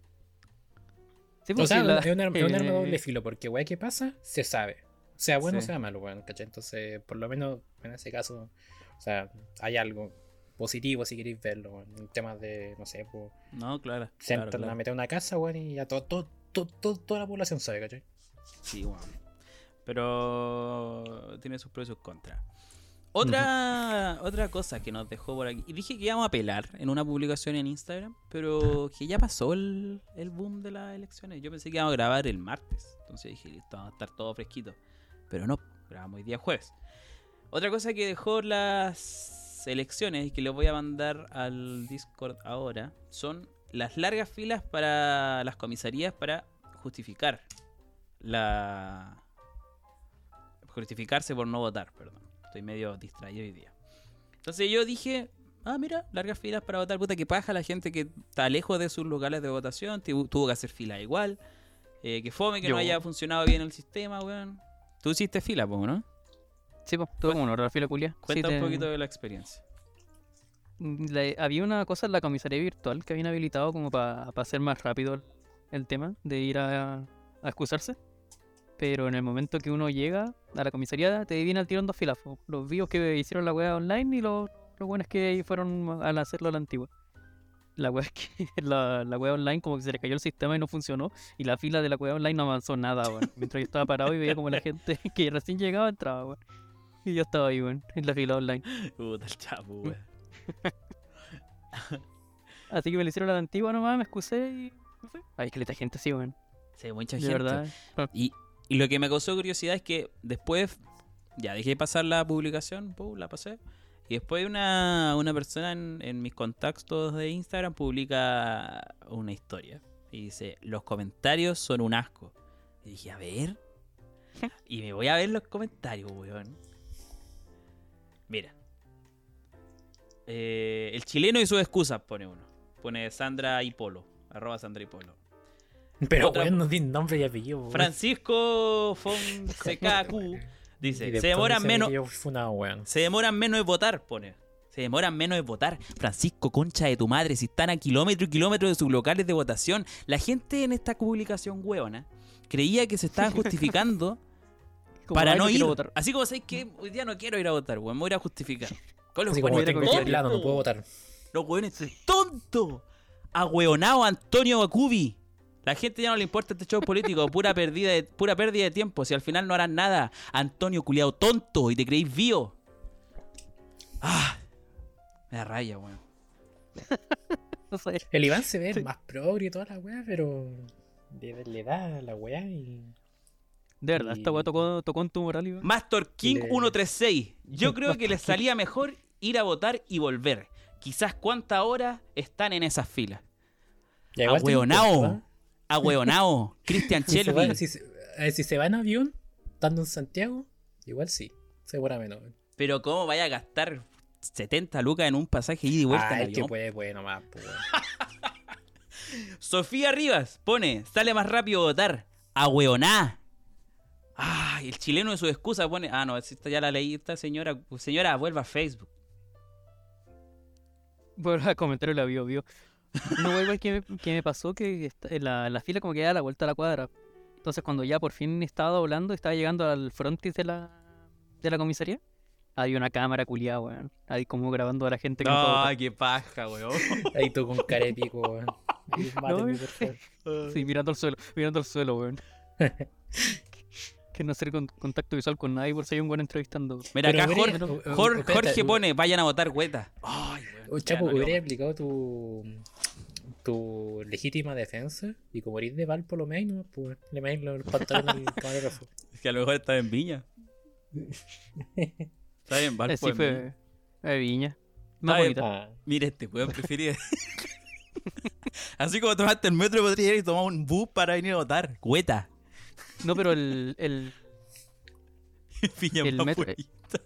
B: Sí,
C: O
B: pues,
C: sea,
B: la-
C: es un arma, es un arma de doble filo, porque weá, ¿qué pasa? Se sabe. Sea bueno o
A: Sí.
C: sea malo, weón, ¿cachai? Entonces, por lo menos en ese caso, o sea, hay algo positivo si queréis verlo, weón. En temas de, no sé, pues,
A: No, claro.
C: se
A: claro,
C: entran
A: claro.
C: a meter una casa, weón, y ya todo, todo, todo, todo- toda la población sabe, ¿cachai?
A: Sí, weón. Pero tiene sus pros y sus contras. Otra, otra cosa que nos dejó por aquí. Y dije que íbamos a apelar en una publicación en Instagram, pero que ya pasó el, el boom de las elecciones. Yo pensé que íbamos a grabar el martes. Entonces dije, listo, vamos a estar todo fresquito. Pero no, grabamos hoy día jueves. Otra cosa que dejó las elecciones y que les voy a mandar al Discord ahora son las largas filas para las comisarías para justificar la justificarse por no votar, perdón. Estoy medio distraído hoy día. Entonces yo dije, ah, mira, largas filas para votar, puta que paja la gente que está lejos de sus locales de votación, tu- tuvo que hacer fila igual. Eh, que fome que no haya funcionado bien el sistema, weón. Tú hiciste fila, po, ¿no?
B: Sí, pues, tuve como una hora fila culia. Sí,
A: Cuenta un
B: te-
A: poquito de la experiencia.
B: la- había una cosa en la comisaría virtual que habían habilitado como para hacer más rápido el, el tema de ir a, a excusarse. Pero en el momento que uno llega a la comisaría, te viene al tirón dos filas. Los vivos que hicieron la weá online y los, los buenos que fueron al hacerlo a la antigua. La weá es que la, la weá online como que se le cayó el sistema y no funcionó. Y la fila de la weá online no avanzó nada, weón. Mientras yo estaba parado y veía como la gente que recién llegaba entraba, weón. Y yo estaba ahí, weón, en la fila online.
A: Puta el chapo, weón.
B: Así que me lo hicieron a la antigua nomás, me excusé y fui. Ay, que le gente así, weón.
A: Sí, mucha
B: De
A: gente.
B: verdad.
A: Y, y lo que me causó curiosidad es que después, ya dejé pasar la publicación, la pasé. Y después una, una persona en, en mis contactos de Instagram publica una historia. Y dice, los comentarios son un asco. Y dije, a ver. Y me voy a ver los comentarios, weón. Mira. Eh, el chileno y sus excusas pone uno. Pone Sandra y Polo. Arroba Sandra y Polo.
C: Pero
A: Otra-
C: weón, no tiene nombre y apellido. weón.
A: Francisco Fonsecacu dice, se demoran menos,
C: que weón.
A: se demoran menos en votar, pone. Se demoran menos en votar. Francisco, concha de tu madre, si están a kilómetros y kilómetros de sus locales de votación. La gente en esta publicación huevona creía que se estaban justificando para
B: "Ay,
A: no ir.
B: votar".
A: Así como sabéis que hoy día no quiero ir a votar, weón, me voy a ir a justificar. Con los
C: Así como tengo este plano, no puedo votar.
A: Los hueones tontos. Ahueonado Antonio Bacubi. La gente ya no le importa este show político, pura pérdida de, pura pérdida de tiempo. Si al final no harán nada, Antonio culiado tonto y te creéis vivo. Ah, me da raya, weón.
B: No sé.
C: El Iván se ve
B: Sí.
C: más progre y toda la weá, pero le, le da la weá y.
B: De verdad, esta weá tocó, tocó en tu moral, Iván.
A: Master King
C: Le-
A: 136. Yo creo que les salía mejor ir a votar y volver. Quizás cuántas horas están en esas filas. Ahueonao. Ahueonao. Cristian
C: Si se, va, si, se, si se va en avión, estando en Santiago, igual sí, seguramente.
A: Pero ¿cómo vaya a gastar 70 lucas en un pasaje ida y vuelta
C: Ah,
A: en
C: es que puede, puede nomás, weón.
A: Sofía Rivas pone, sale más rápido votar. Ahueoná. Ah, el chileno de su excusa pone, ah, no, esta ya la leí, esta señora, señora, vuelva a Facebook.
B: Bueno, a comentario la vio, vio. No, igual que me, que me pasó que la, la fila como que da la vuelta a la cuadra. Entonces cuando ya por fin estaba doblando, estaba llegando al frontis de la, de la comisaría, había una cámara culiada, weón. Ahí como grabando a la gente que no
A: qué paja, weón.
C: Ahí tú con cara de pico, weón. Favor.
B: Sí, mirando al suelo, mirando al suelo, weón. que no hacer con- contacto visual con nadie por si hay un buen entrevistando.
A: Mira,
C: Pero
A: acá
C: hubiera-
A: Jorge, Jorge, Jorge pone, vayan a votar hueta. Ay.
C: Oh, Chapo,
A: no
C: hubiera aplicado tu, tu legítima defensa y como eres de Valpo lo meáis, no, pues le meáis los pantalones al camarógrafo.
A: Es que a lo mejor estaba en Viña. Está en Valpo.
B: Así
A: en Viña.
B: fue. De viña. Más
A: bien.
B: bonita.
C: Ah,
A: Mira, este weón prefería. Así como tomaste el metro, podría ir y tomar un bus para venir a votar. Hueta.
B: No, pero el, el, El
A: más
B: metro-
A: bonita.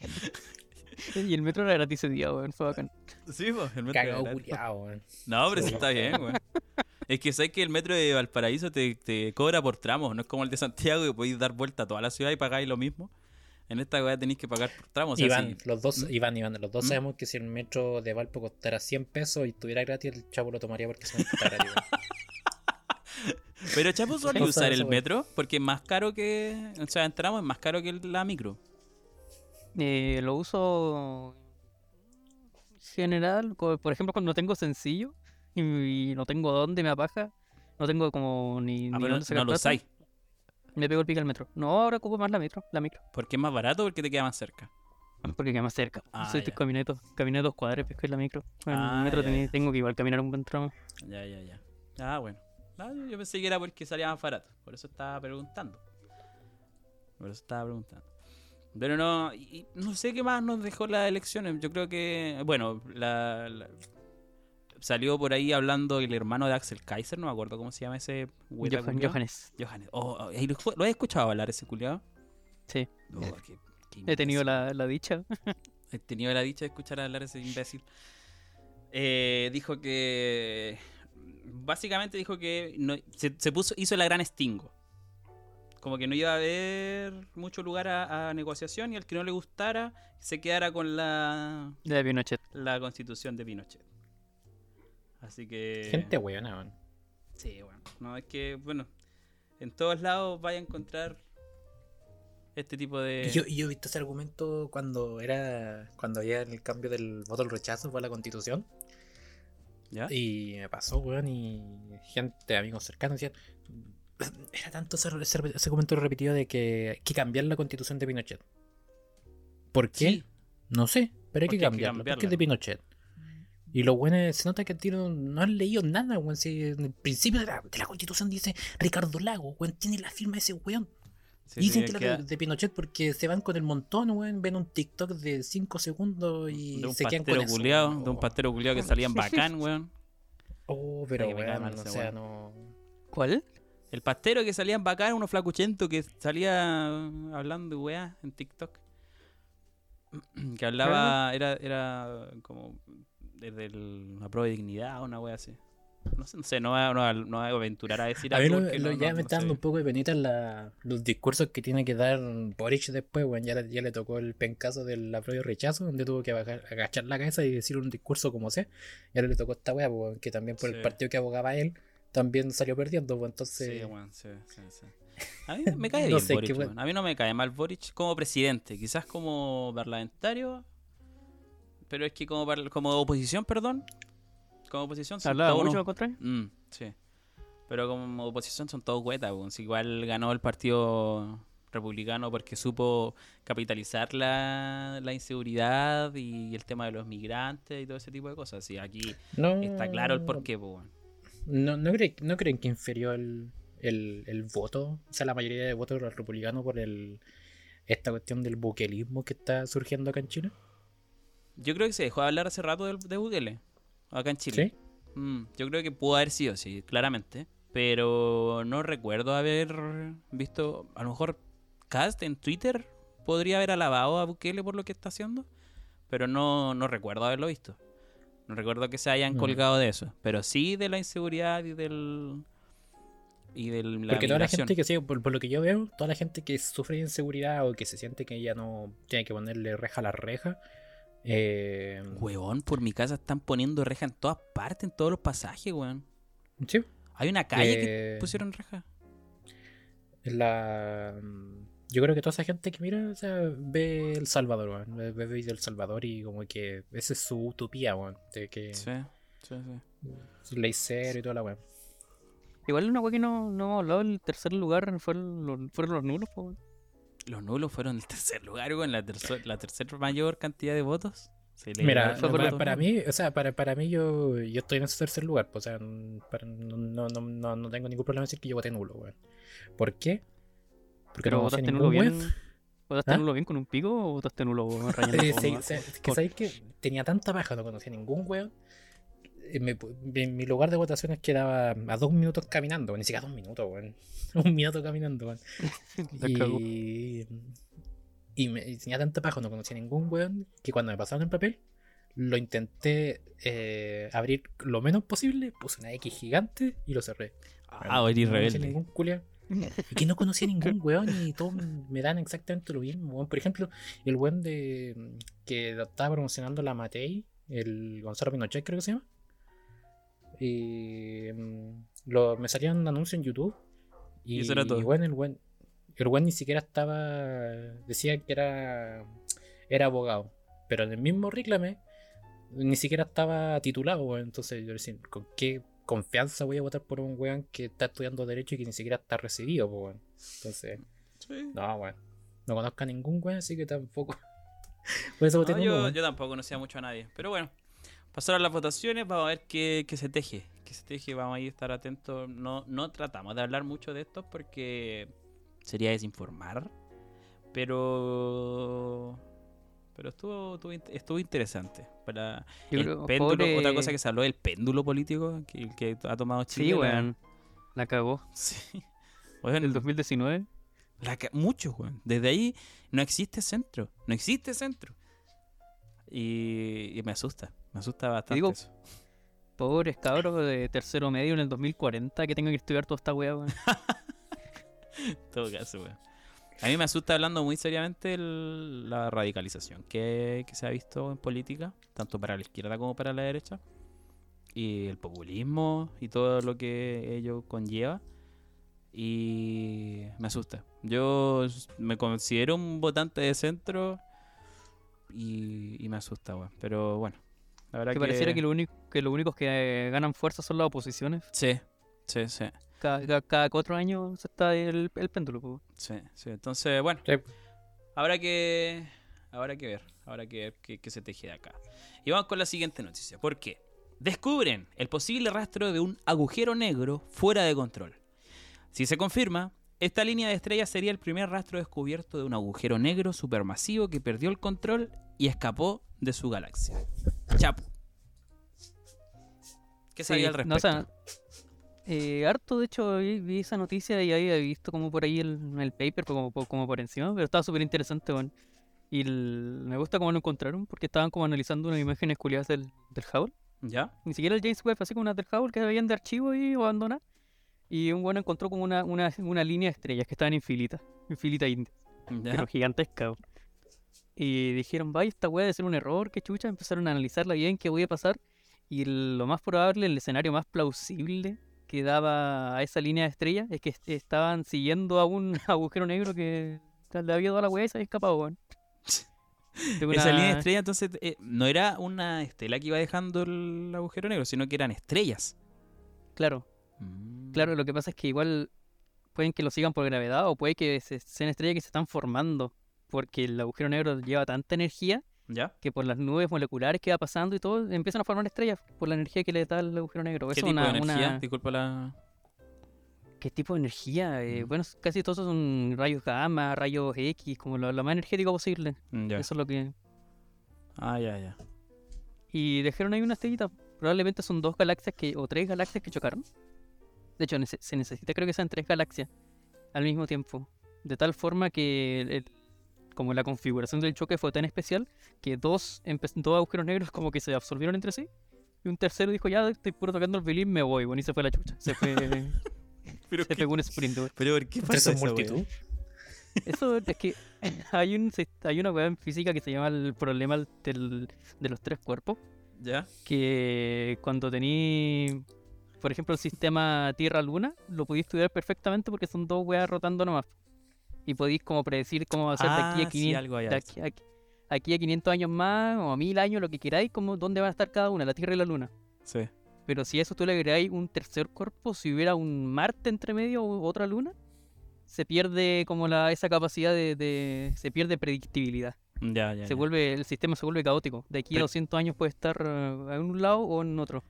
B: y el metro era gratis ese día, weón. Fue bacán.
A: Sí, pues, el metro.
C: cagado
A: era-
C: culiao, weón.
A: No, pero sí está bien, weón. Es que sabes que el metro de Valparaíso te, te cobra por tramos, no es como el de Santiago que podéis dar vuelta a toda la ciudad y pagáis lo mismo. En esta weá tenéis que pagar por tramos. o sea,
C: Iván,
A: sí.
C: los dos,
A: ¿Mm?
C: Iván, Iván, los dos
A: ¿Mm?
C: sabemos que si el metro de Valpo costara 100 pesos y estuviera gratis, el chavo lo tomaría porque se me está gratis.
A: Pero Chapo suele usar el metro porque es más caro que. O sea, en tramos es más caro que la micro.
B: Eh, lo uso general, por ejemplo, cuando tengo sencillo y, no tengo dónde me apaja, no tengo como ni,
A: Ah,
B: ni
A: pero
B: dónde
A: no lo usáis.
B: me pego el pique al metro. No, ahora ocupo más la metro, la micro,
A: Porque es más barato o porque te queda más cerca.
B: porque queda más cerca.
A: Ah,
B: Soy
A: ya.
B: caminé caminé dos cuadras, pesco en la micro. En
A: Ah,
B: el metro
A: ya,
B: tení-
A: ya.
B: tengo que igual caminar un buen tramo.
A: Ya, ya, ya. Ah, bueno. Ah, yo- pensé que era porque salía más barato. Por eso estaba preguntando. Por eso estaba preguntando. Pero no, y- no sé qué más nos dejó las elecciones. Yo creo que, bueno, la, la- salió por ahí hablando el hermano de Axel Kaiser, no me acuerdo cómo se llama ese
B: Johan-. Johannes.
A: Johannes. Oh, oh, ¿y ¿lo, lo has escuchado hablar ese culiado?
B: Sí,
A: he
B: he tenido la, la dicha.
A: He tenido la dicha de escuchar hablar a ese imbécil. Eh, dijo que. Básicamente dijo que no- se, se puso, hizo la gran estingo. Como que no iba a haber mucho lugar a, a negociación y al que no le gustara se quedara con la,
B: De Pinochet.
A: la constitución de Pinochet. Así que.
C: Gente weón.
A: Sí, bueno. No, es que, bueno, en todos lados vaya a encontrar este tipo de.
C: Y Yo, y yo he visto ese argumento cuando era cuando había el cambio del voto al rechazo por la constitución.
A: ¿Ya?
C: Y me pasó, weón, y gente, amigos cercanos decían. Era tanto ese, ese, ese comentario repetido de que hay que cambiar la constitución de Pinochet. ¿Por qué?
A: Sí.
C: No sé, pero hay que
A: que
C: cambiarla, porque es
A: cambiarla.
C: de Pinochet. Y los buenos se nota que tiro no han leído nada, weón. Si en el principio de la, de la constitución dice Ricardo Lago, weón, tiene la firma de ese weón.
A: Sí,
C: Dicen que la de, de Pinochet porque se van con el montón, weón, ven un TikTok de 5 segundos y
A: de un
C: se quedan con
A: pastero
C: eso.
A: culiao,
C: weón.
A: de un pastero culiao que salían bacán, weón.
C: Oh, pero weón,
A: mal
C: o sea,
A: weón.
C: no.
B: ¿Cuál?
A: El pastero que salían bacán, uno flacuchento que salía hablando de weá en TikTok. Que hablaba, era, era como desde el- la prueba de dignidad, una weá así. No sé, no, sé, no, voy no, voy a- no voy a aventurar a decir
C: A mí lo- ya me está
A: sé.
C: dando un poco de penita la- los discursos que tiene que dar Boric después, weón. Ya, le- ya le tocó el pencazo del propio rechazo, donde tuvo que bajar- agachar la cabeza y decir un discurso como sea. Y ahora le tocó esta weá, weón, que también por
A: Sí.
C: el partido que abogaba él, también salió perdiendo, pues entonces.
A: Sí, sí. A mí me cae
C: No
A: bien
C: sé,
A: Boric. A mí no me cae mal Boric como presidente. Quizás como parlamentario. Pero es que como, como oposición, perdón. Como oposición son
B: Hablaba
A: todos
B: mucho
A: unos-
B: al contrario.
A: Mm, sí. Pero como oposición son todos huetas, weón. Si igual ganó el partido republicano porque supo capitalizar la, la inseguridad y el tema de los migrantes y todo ese tipo de cosas. Y aquí
C: No,
A: está claro el porqué, pues, weón.
C: No, no, creen, ¿No creen que inferió el, el, el voto? O sea, la mayoría de votos republicanos por el esta cuestión del buquelismo que está surgiendo acá en Chile.
A: Yo creo que se dejó de hablar hace rato del- de Bukele, acá en Chile.
C: ¿Sí?
A: Mm, yo creo que pudo haber sido, sí, claramente. Pero no recuerdo haber visto. A lo mejor Cast en Twitter podría haber alabado a Bukele por lo que está haciendo. Pero no, no recuerdo haberlo visto. No recuerdo que se hayan
C: Mm.
A: colgado de eso. Pero sí de la inseguridad y del. Y de la
C: Porque toda la gente que sí, por, por lo que yo veo, toda la gente que sufre de inseguridad o que se siente que ya no tiene que ponerle reja a la reja, eh,
A: Huevón, por mi casa están poniendo reja en todas partes, en todos los pasajes, weón.
C: sí,
A: Hay una calle que
C: Eh,
A: pusieron reja.
C: la, yo creo que toda esa gente que mira, o sea, ve El Salvador, weón, ve, ve El Salvador y como que esa es su utopía, weón, de que
A: Sí, sí, sí.
C: su ley cero y toda la weón.
B: Igual una weá que no, no hemos hablado, el tercer lugar fue el- los- fueron los nulos, po, weón.
A: Los nulos fueron el tercer lugar, en la, tercer, la tercera mayor cantidad de votos. Se le
C: Mira, para, para mí, o sea, para, para mí yo, yo estoy en ese tercer lugar, pues, o sea, para- no, no, no, no, no tengo ningún problema en decir que yo voté nulo, weón. ¿Por qué? Porque
B: Pero
C: no
B: votaste
C: ningún
B: nulo bien.
C: weón.
B: ¿Votaste
C: ¿Ah?
B: nulo bien con un pico o votaste nulo rayando todo
C: sí,
B: nomás?
C: o sea, es que sabéis que tenía tanta paja, no conocía ningún weón. Me en mi lugar de votaciones quedaba a dos minutos caminando, ni siquiera dos minutos, weón. Un minuto caminando, weón. Y, y, me, y tenía tanta paja, no conocía ningún weón, que cuando me pasaron el papel, lo intenté eh, abrir lo menos posible, puse una X gigante y lo cerré.
A: Ah, eres
C: no
A: rebelde.
C: ningún culia. Y que no conocía ningún weón y todos me dan exactamente lo mismo, weón. Por ejemplo, el weón de que estaba promocionando la Matei, el Gonzalo Pinochet creo que se llama. Y mm, lo, me salía un anuncio en YouTube. Y,
A: Y eso era todo.
C: y bueno, el weón, el weón ni siquiera estaba. Decía que era, era abogado. Pero en el mismo reclame, ni siquiera estaba titulado. Entonces yo decía, ¿con qué confianza voy a votar por un weón que está estudiando Derecho y que ni siquiera está recibido, weón? Entonces,
A: Sí.
C: no, weón. No conozco a ningún weón, así que tampoco. Por eso voté
A: No,
C: nulo,
A: yo,
C: weón.
A: yo tampoco conocía mucho a nadie. Pero bueno, pasaron las votaciones, vamos a ver qué, qué se teje. Qué se teje, vamos a ir a estar atentos. No, no tratamos de hablar mucho de esto porque sería desinformar. Pero. Pero estuvo, estuvo, estuvo interesante. Para
B: Yo
A: el
B: creo,
A: péndulo,
B: pobre-
A: otra cosa que se habló del péndulo político que, que ha tomado Chile.
B: Sí, weón. La cagó.
A: Sí.
B: En el 2019.
A: la ca- mucho, weón. Desde ahí no existe centro. No existe centro. Y, y me asusta. Me asusta bastante
B: digo-
A: eso.
B: Pobres cabros de tercero medio en el 2040 que tengan que estudiar toda esta weá, weón.
A: Todo caso, weón. A mí me asusta hablando muy seriamente el- la radicalización que, que se ha visto en política, tanto para la izquierda como para la derecha. Y el populismo y todo lo que ello conlleva. Y me asusta. Yo me considero un votante de centro y, y me asusta, weón. Pero bueno, la verdad
B: Que
A: que...
B: pareciera que, lo único, que los únicos que eh, ganan fuerza son las oposiciones.
A: Sí, sí, sí.
B: Cada, cada, cada cuatro años se está el, el péndulo, po.
A: Sí, sí. Entonces, bueno,
C: Sí.
A: habrá que habrá que ver, habrá que ver qué, qué se teje de acá. Y vamos con la siguiente noticia. ¿Por qué? Descubren el posible rastro de un agujero negro fuera de control. Si se confirma, esta línea de estrellas sería el primer rastro descubierto de un agujero negro supermasivo que perdió el control y escapó de su galaxia. Chapo. ¿Qué
B: Sí,
A: sabía al respecto?
B: no, o sea, eh, harto, de hecho, vi, esa noticia y había visto como por ahí el, el paper, como, por- como por encima, pero estaba súper interesante, weón. Y el- me gusta cómo lo encontraron, porque estaban como analizando unas imágenes culiadas del, del Hubble.
A: ¿Ya?
B: Ni siquiera el James Webb, así como unas del Hubble que habían de archivo y abandonar. Y un bueno encontró como una, una, una línea de estrellas que estaban infinitas, infinitas india,
A: ¿Ya?
B: pero gigantesca. weón. Y dijeron, vaya, esta weá debe ser un error, qué chucha. Empezaron a analizarla bien, qué voy a pasar. Y lo más probable, el escenario más plausible que daba a esa línea de estrellas es que est- estaban siguiendo a un agujero negro que le había dado a la weá y se había escapado, weón.
A: Esa línea de estrellas, entonces, eh, no era una estela que iba dejando el agujero negro, sino que eran estrellas.
B: Claro,
A: Mm.
B: Claro, lo que pasa es que igual pueden que lo sigan por gravedad o puede que se- sean estrellas que se están formando porque el agujero negro lleva tanta energía
A: ¿Ya?
B: que por las nubes moleculares que va pasando y todo empiezan a formar estrellas por la energía que le da el agujero negro.
A: ¿Qué
B: Eso
A: tipo
B: una,
A: de energía?
B: una-
A: Disculpa la...
B: ¿Qué tipo de energía? Eh,
A: Mm.
B: Bueno, casi todos son rayos gamma, rayos X, como lo, lo más energético posible. Eso es lo que...
A: Ah, ya, ya.
B: Y dejaron ahí una estrellita. Probablemente son dos galaxias que o tres galaxias que chocaron. De hecho, se necesita creo que sean tres galaxias al mismo tiempo. De tal forma que el- como la configuración del choque fue tan especial que dos, empe- dos agujeros negros como que se absorbieron entre sí. Y un tercero dijo, ya estoy puro tocando el violín, me voy. Bueno, y se fue a la chucha. Se fue,
A: Pero,
B: se pegó un sprint. weón.
A: pero ¿por qué pasa
C: esa multitud.
B: Eso es que hay, un, hay una weá en física que se llama el problema del- de los tres cuerpos.
A: ¿Ya?
B: que cuando tení, por ejemplo, el sistema Tierra-Luna, lo podéis estudiar perfectamente porque son dos weas rotando nomás. Y podéis como predecir cómo va a ser de aquí
A: Ah,
B: a
A: sí,
B: 500,
A: algo hay
B: de
A: ahí.
B: aquí, aquí- aquí a 500 años más o a 1000 años, lo que queráis, como dónde van a estar cada una, la Tierra y la Luna.
A: Sí.
B: Pero si a eso tú le agregáis un tercer cuerpo, si hubiera un Marte entre medio o otra luna, se pierde como la, esa capacidad de, de- se pierde predictibilidad.
A: Ya, ya.
B: Se
A: ya.
B: vuelve, el sistema se vuelve caótico. De aquí a
A: Pero-
B: 200 años puede estar eh, en un lado o en otro.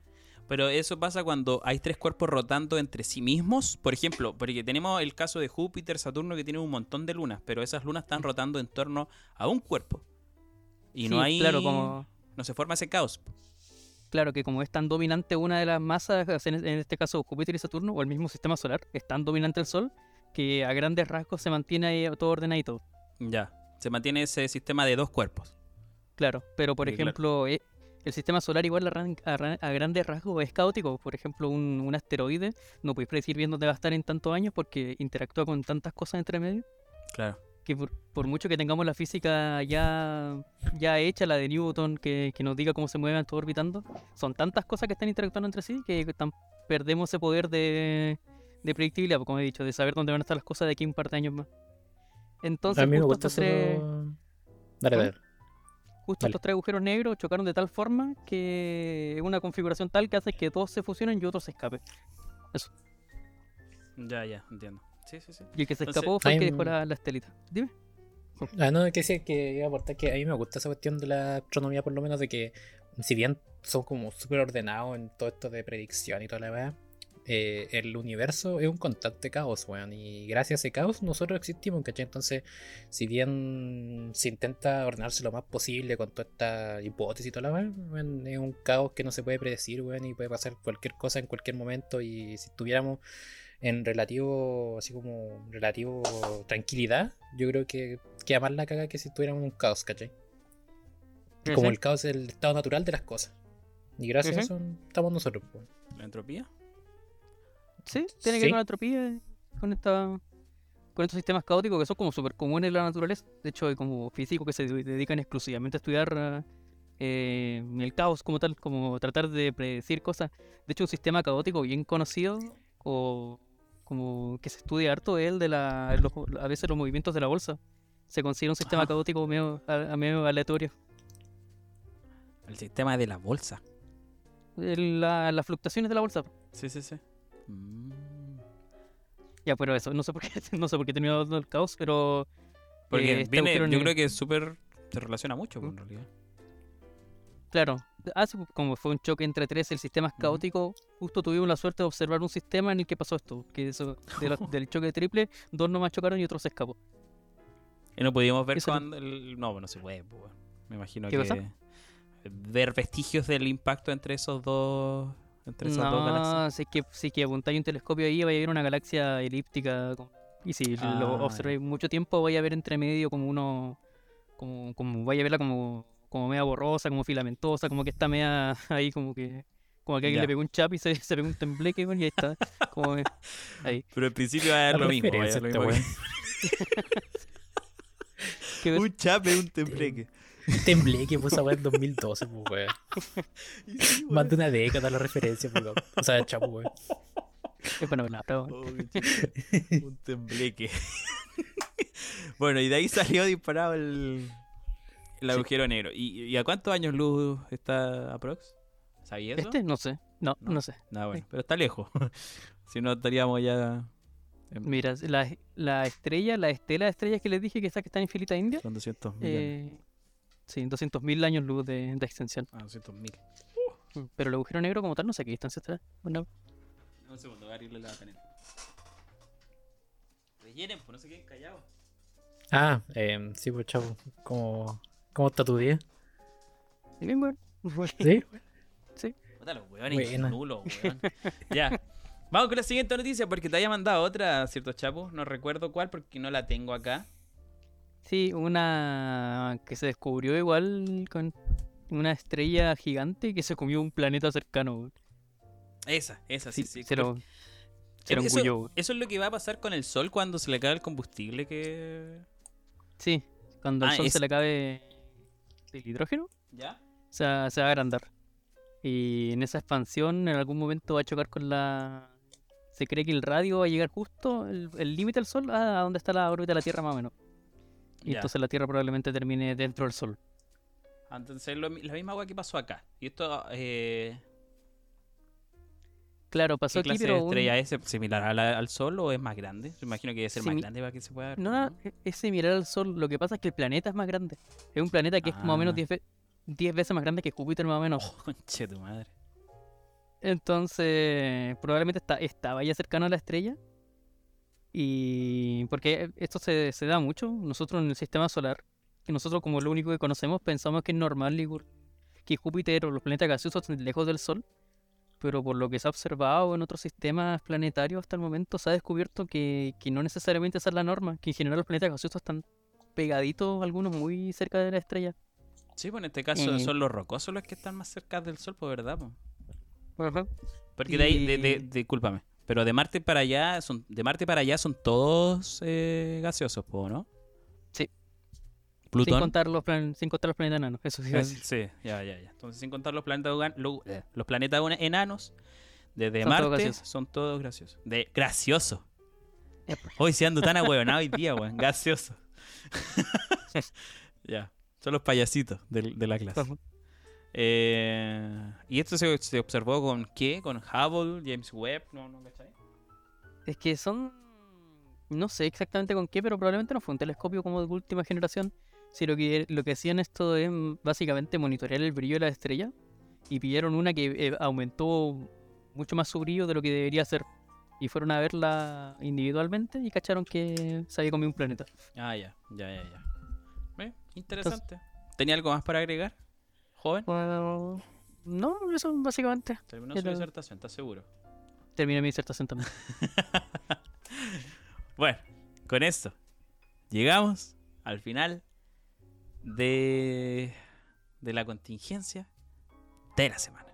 A: Pero eso pasa cuando hay tres cuerpos rotando entre sí mismos. Por ejemplo, porque tenemos el caso de Júpiter, Saturno, que tienen un montón de lunas, pero esas lunas están rotando en torno a un cuerpo. Y no
B: Sí,
A: hay.
B: Claro, como,
A: No se forma ese caos.
B: claro que como es tan dominante una de las masas, en este caso Júpiter y Saturno, o el mismo sistema solar, es tan dominante el Sol, que a grandes rasgos se mantiene ahí todo ordenadito.
A: Ya. Se mantiene ese sistema de dos cuerpos.
B: Claro, pero por
A: Sí,
B: ejemplo, eh, el sistema solar igual a, ran- a ra- a grandes rasgos es caótico. Por ejemplo, un, un asteroide no podéis predecir bien dónde va a estar en tantos años porque interactúa con tantas cosas entre medio.
A: Claro.
B: que por, por mucho que tengamos la física ya, ya hecha, la de Newton, que, que nos diga cómo se mueven todo orbitando, son tantas cosas que están interactuando entre sí que tan- perdemos ese poder de, de predictibilidad, como he dicho, de saber dónde van a estar las cosas de aquí a un par de años más. Entonces,
C: a mí me
B: justo,
C: gusta
B: estos tres.
C: Dale,
B: ¿Ah?
C: dale.
B: Justo estos tres agujeros negros chocaron de tal forma que es una configuración tal que hace que dos se fusionen y otro se escape.
A: Ya, ya, entiendo. Sí, sí, sí.
B: Y el que se
A: Entonces,
B: escapó fue el que dejó la estelita. Dime.
C: Ah, no, que sí, que iba a aportar que a mí me gusta esa cuestión de la astronomía, por lo menos, de que si bien son como súper ordenados en todo esto de predicción y toda la verdad, el universo es un constante caos, weón. Y gracias a ese caos nosotros existimos, ¿cachai? Entonces, si bien se intenta ordenarse lo más posible con toda esta hipótesis y toda la weón, es un caos que no se puede predecir, weón, y puede pasar cualquier cosa en cualquier momento. Y si estuviéramos en relativo, así como relativo tranquilidad, yo creo que queda más la caga que si tuviéramos un caos, ¿cachai? Como el caos es el estado natural de las cosas. Y gracias a eso estamos nosotros.
A: ¿La entropía?
B: Sí, tiene que ver con la entropía, con esta con estos sistemas caóticos que son como súper comunes en la naturaleza. De hecho, hay como físicos que se de- dedican exclusivamente a estudiar eh, el caos como tal, como tratar de predecir cosas. De hecho, un sistema caótico bien conocido o como que se estudia harto es el de la, los- a veces los movimientos de la bolsa. Se considera un sistema
A: Ah.
B: caótico medio, a- medio aleatorio.
A: El sistema de la bolsa.
B: La- las fluctuaciones de la bolsa.
A: Sí, sí, sí. Mm.
B: Ya, pero eso, no sé por qué, no sé por qué he tenido el caos, pero...
A: Porque
B: eh, este
A: viene, yo creo que es súper. Se relaciona mucho, pues,
B: ¿Mm?
A: en realidad.
B: Claro, hace como fue un choque entre tres, el sistema es caótico. Justo tuvimos la suerte de observar un sistema en el que pasó esto, que eso, de del choque triple, dos nomás chocaron y otro se escapó.
A: Y no pudimos ver cuando. el- No, no se puede, pues. Me imagino
B: ¿Qué
A: que.
B: cosa?
A: Ver vestigios del impacto entre esos dos. Entre esas dos galaxias.
B: No, si es que si es que apuntáis un telescopio ahí, vaya a ver una galaxia elíptica. Y si
A: Ah,
B: lo observáis mucho tiempo, vaya a ver entre medio como uno. Como, como vaya a verla como, como media borrosa, como filamentosa, como que está media ahí como que como que alguien le pegó un chap y se, se pegó un tembleque y ahí está. Como ahí.
A: Pero al principio va a
C: La
A: lo mismo. va a dar lo mismo un tembleque.
C: Temblé que puso weón en 2012, pues weón. Más de una década la referencia, pues loco. O sea, chapo, weón.
B: Es buena palabra, weón.
A: Oh, un tembleque. bueno, y de ahí salió disparado el, el
B: Sí.
A: agujero negro. ¿Y, y a cuántos años luz está aprox? ¿Sabías eso?
B: Este no sé. No,
A: No.
B: no, sé.
A: Nada, bueno, pero está lejos. si no, estaríamos ya. en-
B: Mira, la, la estrella, la estela de estrellas que les dije que está, que está en filita india,
A: Son 200 millones.
B: eh, sí, 200.000 años luz de, de extensión.
A: Ah, 200 mil.
B: Mm, Pero el agujero negro como tal no sé qué distancia estará. Bueno,
A: Un segundo, voy a abrirle la caneta. Rellenen, pues no se queden callados.
C: Ah, eh, sí, pues chavo. ¿Cómo, ¿Cómo está tu día?
B: bien, weón.
C: ¿Sí?
A: Puta los weones,
C: Buena.
A: nulos, weón. ya. Vamos con la siguiente noticia porque te había mandado otra, ¿cierto, Chapo? No recuerdo cuál porque no la tengo acá.
B: Sí, una que se descubrió igual con una estrella gigante que se comió un planeta cercano.
A: Esa, esa, sí, sí.
B: se lo, se lo
A: eso, es lo que va a pasar con el sol cuando se le cae el combustible que...
B: Sí, cuando el
A: Ah,
B: sol
A: es-
B: se le acabe el hidrógeno,
A: ¿Ya?
B: se va, se va a agrandar. Y en esa expansión en algún momento va a chocar con la... Se cree que el radio va a llegar justo, el el límite del sol, a donde está la órbita de la Tierra más o menos. Y entonces la Tierra probablemente termine dentro del sol.
A: Ah, Entonces es lo la misma agua que pasó acá. Y esto, eh,
B: Claro, pasó
A: ¿qué
B: aquí,
A: clase de
B: pero un-
A: estrella es? ¿Similar a la- al sol o es más grande? Yo imagino que debe ser más grande para que se pueda ver.
B: No, no, e- es similar al Sol. Lo que pasa es que el planeta es más grande. Es un planeta que es más o menos
A: Ah.
B: 10 ve- 10 veces más grande que Júpiter, más o menos.
A: Oh, conche tu madre.
B: Entonces, probablemente está, estaba ya cercano a la estrella. Y porque esto se, se da mucho. Nosotros en el sistema solar, que nosotros como lo único que conocemos, pensamos que es normal por- que Júpiter o los planetas gaseosos estén lejos del Sol. Pero por lo que se ha observado en otros sistemas planetarios hasta el momento, se ha descubierto que, que no necesariamente esa es la norma. Que en general los planetas gaseosos están pegaditos, algunos muy cerca de la estrella.
A: Sí, pues en este caso
B: Eh.
A: son los rocosos los que están más cerca del sol, pues verdad, pues.
B: Ajá.
A: Porque de ahí, de, de-
B: Y-
A: discúlpame, pero de Marte para allá son, de Marte para allá son todos eh, gaseosos, po, ¿no?
B: Sí. Sin
A: Plutón.
B: contar, los plan- sin contar los planetas enanos. Eso sí.
A: Eh, sí, ya, ya, ya. Entonces sin contar los planetas eh, los planetas enanos, desde
B: Son
A: Marte son todos graciosos. De gracioso. Hoy se ando tan ahueonado hoy día, weón. Gaseoso. ya. Son los payasitos del- de, la clase. Eh, ¿Y esto se, se observó con qué? ¿Con Hubble, James Webb? ¿No, no cachai?
B: Es que son. No sé exactamente con qué, pero probablemente no fue un telescopio como de última generación. Si lo que, lo que hacían esto es básicamente monitorear el brillo de la estrella. Y pillaron una que eh, aumentó mucho más su brillo de lo que debería ser. Y fueron a verla individualmente y cacharon que se había comido un planeta.
A: Ah, ya, ya, ya, ya. Eh, interesante. ¿Tenía algo más para agregar? ¿Joven?
B: Bueno, no, eso básicamente.
A: Terminó su disertación, ¿estás seguro?
B: Terminé mi disertación también.
A: Bueno, con esto llegamos al final de, de la contingencia de la semana.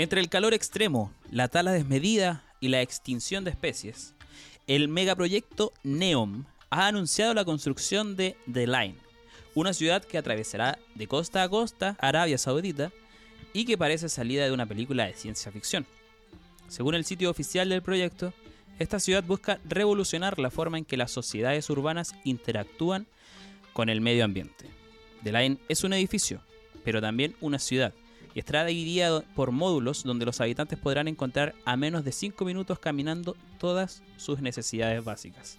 A: Entre el calor extremo, la tala desmedida y la extinción de especies, el megaproyecto NEOM ha anunciado la construcción de The Line, una ciudad que atravesará de costa a costa Arabia Saudita y que parece salida de una película de ciencia ficción. Según el sitio oficial del proyecto, esta ciudad busca revolucionar la forma en que las sociedades urbanas interactúan con el medio ambiente. The Line es un edificio, pero también una ciudad, y estará dividida por módulos donde los habitantes podrán encontrar a menos de 5 minutos caminando todas sus necesidades básicas.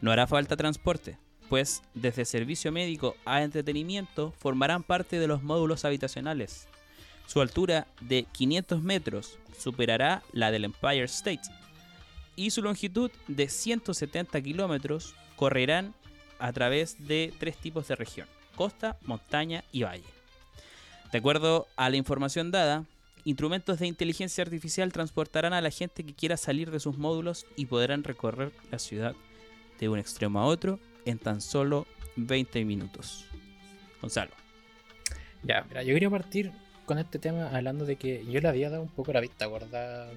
A: No hará falta transporte, pues desde servicio médico a entretenimiento formarán parte de los módulos habitacionales. Su altura de 500 metros superará la del Empire State y su longitud de 170 kilómetros correrán a través de tres tipos de región, costa, montaña y valle. De acuerdo a la información dada, instrumentos de inteligencia artificial transportarán a la gente que quiera salir de sus módulos y podrán recorrer la ciudad de un extremo a otro en tan solo 20 minutos. Gonzalo.
C: Ya, mira, yo quería partir con este tema hablando de que yo le había dado un poco la vista gorda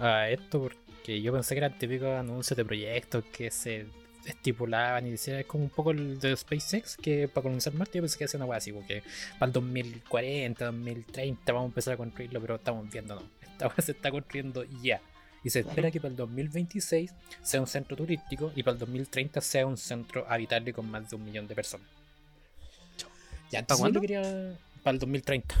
C: a esto porque yo pensé que eran típicos anuncios de proyectos que se estipulaban y decían, es como un poco el de SpaceX que para colonizar Marte yo pensé que hacía una hueá así, porque para el 2040, 2030 vamos a empezar a construirlo, pero estamos viendo, no, esta hueá se está construyendo ya. Y se espera que para el 2026 sea un centro turístico y para el 2030 sea un centro habitable con más de un millón de personas. Ya, yo
B: cuándo?
C: quería para el 2030.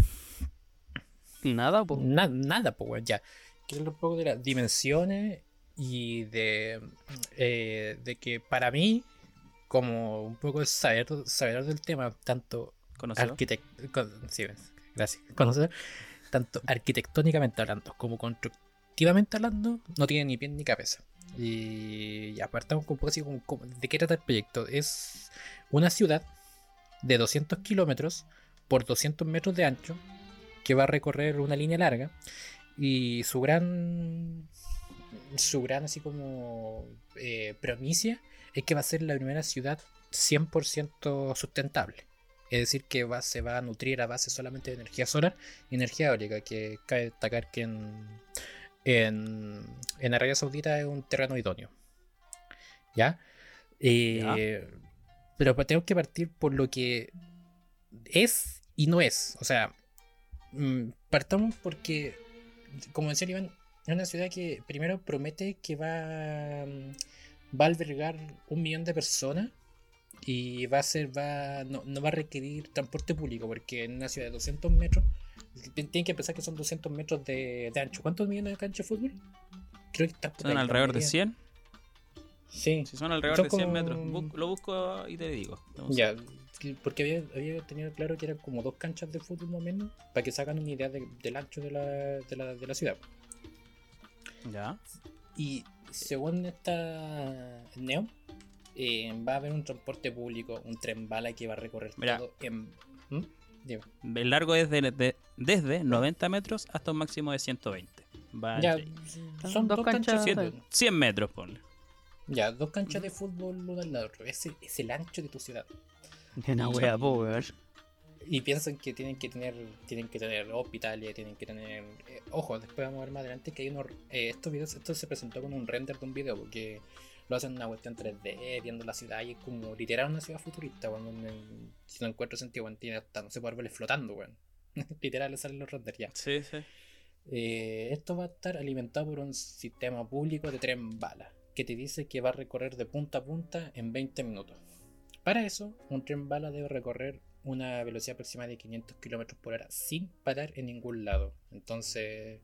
B: Nada, po.
C: Na- nada, pues, ya. Quiero hablar un poco de las dimensiones y de, eh, de que para mí, como un poco de saber, saber del tema, tanto tanto arquitectónicamente hablando como constructivamente hablando, no tiene ni pie ni cabeza. Y ya partamos con un poco así como, como- de qué trata el proyecto. Es una ciudad de 200 kilómetros por 200 metros de ancho que va a recorrer una línea larga y su gran su gran así como eh, promicia es que va a ser la primera ciudad 100% sustentable. Es decir que va, se va a nutrir a base solamente de energía solar y energía eólica que cabe destacar que en en, en Arabia Saudita es un terreno idóneo. Ya, Eh, pero pa- tengo que partir por lo que es y no es. O sea Mm, partamos porque, como decía Iván, es una ciudad que primero promete que va, mm, va a albergar un millón de personas y va a ser, va, no, no va a requerir transporte público porque en una ciudad de 200 metros, ti- tienen que pensar que son 200 metros de, de ancho. ¿Cuántos millones de cancha de fútbol? Creo que está por
A: ¿Son alrededor de
C: mayoría.
A: 100?
C: Sí,
A: Si son alrededor
C: Son
A: de 100
C: como-
A: metros. Lo busco y te digo.
C: Ya, porque había, había tenido claro que eran como dos canchas de fútbol más o menos, para que se hagan una idea de- del ancho de la, de, la, de la ciudad.
A: Ya.
C: Y según esta Neo, eh, va a haber un transporte público, un tren bala que va a recorrer
A: Mira.
C: todo en... ¿Mm? Dime.
A: El largo es de, de- desde 90 metros hasta un máximo de 120. Va
C: Ya, son
B: dos
C: dos, canchas,
B: canchas
C: de
B: de-
C: fútbol.
A: 100 metros, ponle.
C: Ya, dos canchas de fútbol una al lado. Ese es el ancho de tu ciudad.
B: De una wea, po, weón.
C: Y piensan que tienen que tener tienen que tener hospitales, tienen que tener... eh, ojo, después vamos a ver más adelante que hay unos... eh, estos videos, esto se presentó con un render de un video porque lo hacen una cuestión 3D, viendo la ciudad y es como literal una ciudad futurista, cuando si no encuentro sentido, weón, tiene hasta, no sé, árboles flotando, weón. literal le salen los renders ya.
A: Sí, sí.
C: Eh, esto va a estar alimentado por un sistema público de tren bala, que te dice que va a recorrer de punta a punta en 20 minutos. Para eso, un tren bala debe recorrer una velocidad aproximada de 500 km por hora sin parar en ningún lado. Entonces,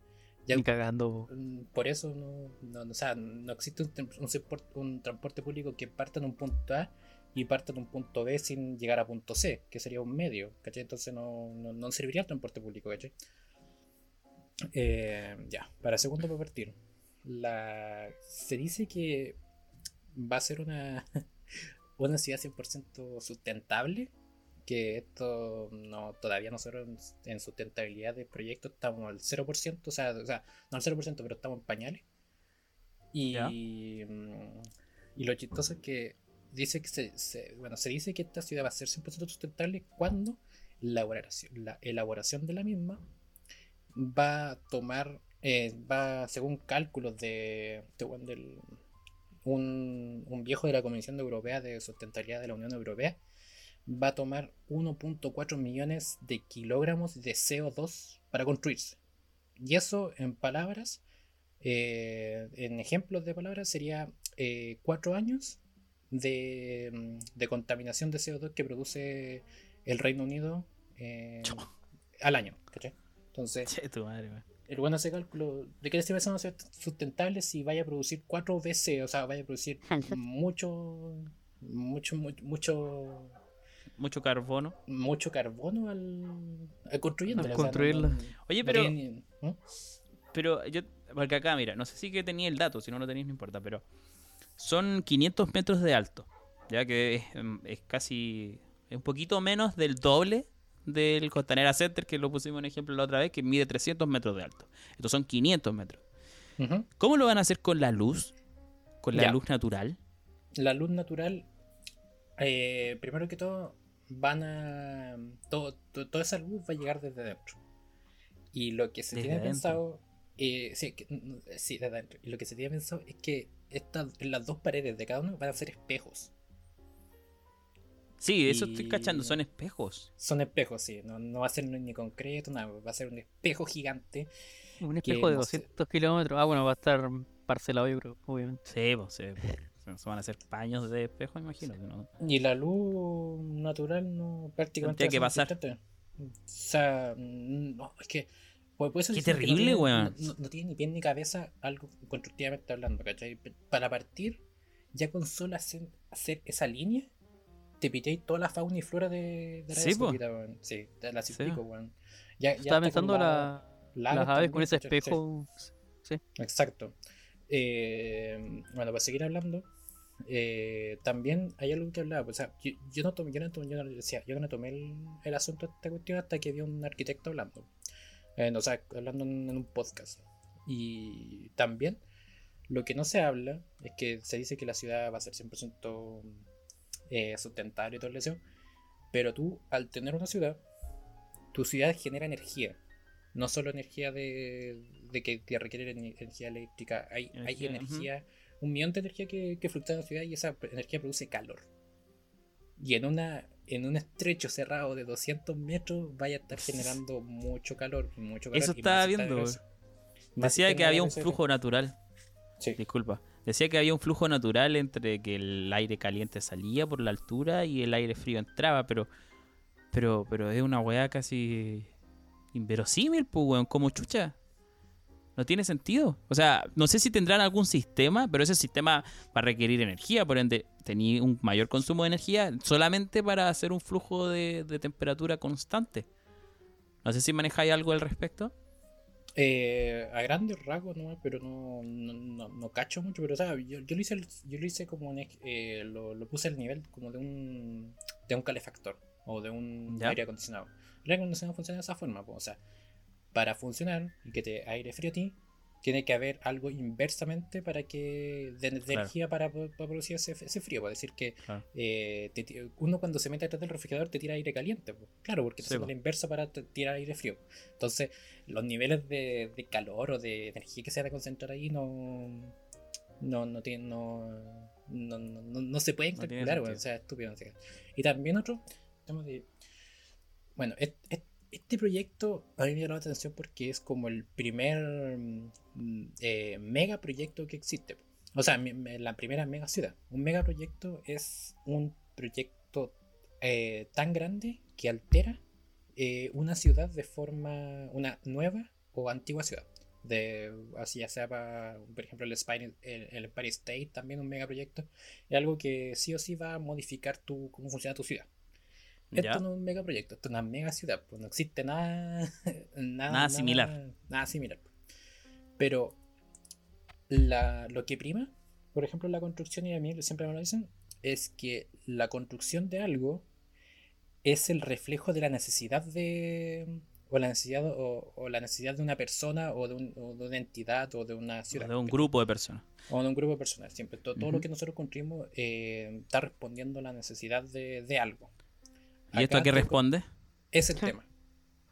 C: ya
B: Ni cagando,
C: mm, por eso no, no, no- o sea, no existe un, un un transporte público que parta en un punto A y parta en un punto B sin llegar a punto C, que sería un medio, ¿cachai? Entonces no, no, no serviría el transporte público, ¿cachai? Eh, ya, para segundo para partir. La, se dice que va a ser una, una ciudad 100% sustentable. Que esto no, todavía nosotros en, en sustentabilidad de proyectos estamos al 0%, o sea, o sea, no al 0%, pero estamos en pañales. Y, mm, y lo chistoso es que dice que se, se- bueno, se dice que esta ciudad va a ser 100% sustentable cuando la elaboración, la elaboración de la misma va a tomar, eh, va según cálculos de, del- un, un viejo de la Comisión Europea de Sustentabilidad de la Unión Europea, va a tomar 1.4 millones de kilogramos de CO2 para construirse. Y eso en palabras, eh, en ejemplos de palabras, sería 4 años de, de contaminación de CO2 que produce el Reino Unido eh, al año. ¿cachai? Entonces,
A: Che, tu madre, weón.
C: el bueno hace cálculo de que va a ser sustentable si vaya a producir 4 veces, o sea, vaya a producir mucho, mucho, mucho, mucho,
A: Mucho carbono.
C: mucho carbono al, al construyendo.
B: Al construirla.
A: Oye, pero-
C: ¿Mm?
A: Pero yo, porque acá, mira, no sé si que tenía el dato, si no lo tenéis no importa, pero son 500 metros de alto, ya que es, em, es casi, es un poquito menos del doble del Costanera Center, que lo pusimos en ejemplo la otra vez, que mide 300 metros de alto. Estos son 500 metros. ¿Cómo lo van a hacer con la luz? ¿Con la
C: Ya.
A: luz natural?
C: La luz natural, eh, primero que todo, van a. todo- to- toda esa luz va a llegar desde dentro. Y lo que se
A: Desde
C: tiene
A: adentro.
C: pensado. eh, sí, que- mm, sí, desde adentro. Y lo que se tiene pensado es que estas, las dos paredes de cada uno van a ser espejos.
A: Sí, eso
C: Y-
A: estoy cachando, son espejos.
C: Son espejos, sí. No, no va a ser ni concreto, nada. Va a ser un espejo gigante.
B: Un espejo de
C: no sé.
B: 200 kilómetros. Ah, bueno, va a estar parcelado, yo creo, obviamente.
A: Sí, pues, sí, pues, se van a hacer paños de espejo, imagino.
C: Y la luz natural no prácticamente.
A: Tendría que
C: ser
A: pasar.
C: O sea, no, es que. Por eso
A: Qué terrible,
C: no tiene,
A: weón.
C: No, tiene ni pie ni cabeza algo constructivamente hablando, ¿cachai? Para partir, ya con solo hacer, hacer esa línea, te pitéis toda la fauna y flora de, de
A: Sí,
C: Arabia
A: po.
C: Saudita, weón. Sí, te las
A: Sí.
C: explico, weón. Ya, ya
B: Estaba pensando
C: la-
B: la- las aves con ese
C: ¿cachai? Sí.
B: espejo.
C: Exacto. Eh, bueno, para seguir hablando, eh, también hay algo que hablaba. O sea, yo, yo no tomé, yo no tomé, yo no, decía, yo no tomé el, el asunto de esta cuestión hasta que vi un arquitecto hablando. Eh, o sea, hablando en, en un podcast. Y también lo que no se habla es que se dice que la ciudad va a ser 100% eh, sustentable y todo eso. Pero tú, al tener una ciudad, tu ciudad genera energía. No solo energía de, de que te requiere ener- energía eléctrica, hay energía, hay
A: energía
C: un millón de energía que, que fluctúa en la ciudad y esa energía produce calor. Y en una en un estrecho cerrado de 200 metros vaya a estar generando mucho calor. Mucho calor
A: Eso estaba
C: está
A: viendo, Decía que había un flujo natural.
C: Sí.
A: Disculpa. Decía que había un flujo natural entre que el aire caliente salía por la altura y el aire frío entraba, pero pero pero es una weá casi inverosímil, pues weón, como chucha. No tiene sentido. O sea, no sé si tendrán algún sistema, pero ese sistema va a requerir energía, por ende, tenía un mayor consumo de energía solamente para hacer un flujo de, de temperatura constante. No sé si manejáis algo al respecto.
C: Eh, a grandes rasgos nomás, pero no, no, no, no cacho mucho. Pero o sea, yo, yo lo hice, yo lo hice como un eh, lo, lo puse al nivel como de un de un calefactor o de un
A: Ya.
C: aire acondicionado. El aire acondicionado funciona de esa forma, pues, o sea, para funcionar y que te aire frío a ti, tiene que haber algo inversamente para que de, de
A: Claro.
C: energía para, para producir ese, ese frío. Es decir, que
A: Claro.
C: eh, te uno cuando se mete detrás del refrigerador te tira aire caliente. pues. Claro, porque
A: Sí,
C: te haciendo
A: po.
C: la inversa para tirar aire frío. Entonces, los niveles de, de calor o de energía que se van a concentrar ahí no. No, no tienen. No, no, no, no- se pueden
A: tiene
C: calcular,
A: sentido.
C: o sea, estúpido. Y también otro. tema de- bueno, et- et- este proyecto a mí me llamó la atención porque es como el primer mm, eh, mega proyecto que existe. O sea, la primera mega ciudad. Un mega proyecto es un proyecto eh, tan grande que altera eh, una ciudad de forma. una nueva o antigua ciudad. De, así ya sea por ejemplo, el, Spine- el, el State, también un megaproyecto. Es algo que sí o sí va a modificar tu, cómo funciona tu ciudad. Esto
A: ¿Ya?
C: no es un megaproyecto, esto es una mega ciudad, pues no existe nada, nada,
A: Nada similar.
C: Nada similar. Pero la, lo que prima, por ejemplo, la construcción, y a mí siempre me lo dicen, es que la construcción de algo es el reflejo de la necesidad de. o la necesidad, o, o la necesidad de una persona, o de, un- o de una entidad, o de una
A: O
C: ciudad.
A: de un grupo de personas.
C: O de un grupo de personas. Siempre todo, todo lo que nosotros construimos eh, está respondiendo a la necesidad de, de algo.
A: ¿Y esto a qué responde?
C: es el tema.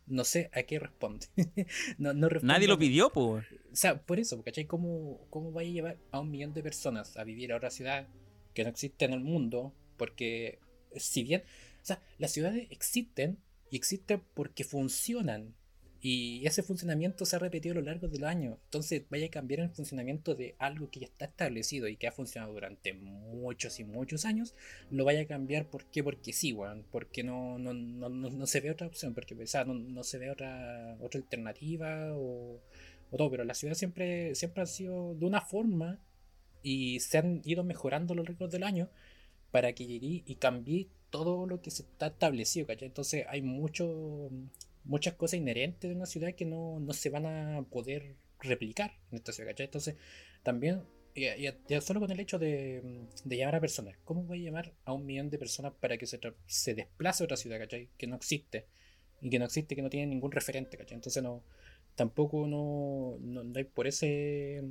C: No sé a qué responde. no, no responde
A: Nadie lo pidió, pues.
C: O sea, por eso, ¿cachai? ¿Cómo, ¿Cómo va a llevar a un millón de personas a vivir a otra ciudad que no existe en el mundo? Porque, si bien, o sea, las ciudades existen y existen porque funcionan. Y ese funcionamiento se ha repetido a lo largo de los años. Entonces, vaya a cambiar el funcionamiento de algo que ya está establecido y que ha funcionado durante muchos y muchos años. Lo vaya a cambiar, ¿por qué? Porque sí, weón. Porque no, no, no, no, se ve otra opción. Porque, o sea, no, no se ve otra, otra alternativa o, o todo. Pero las ciudades siempre, siempre han sido de una forma y se han ido mejorando a lo largo del año para que llegue y cambie todo lo que se está establecido. Entonces hay mucho, muchas cosas inherentes de una ciudad que no, no se van a poder replicar en esta ciudad, ¿cachai? Entonces también, ya, ya- ya solo con el hecho de, de llamar a personas, ¿cómo voy a llamar a un millón de personas para que se, se desplace a otra ciudad, ¿cachai? Que no existe. y que no existe, que no tiene ningún referente, ¿cachai? Entonces no, tampoco no, no, no hay por ese...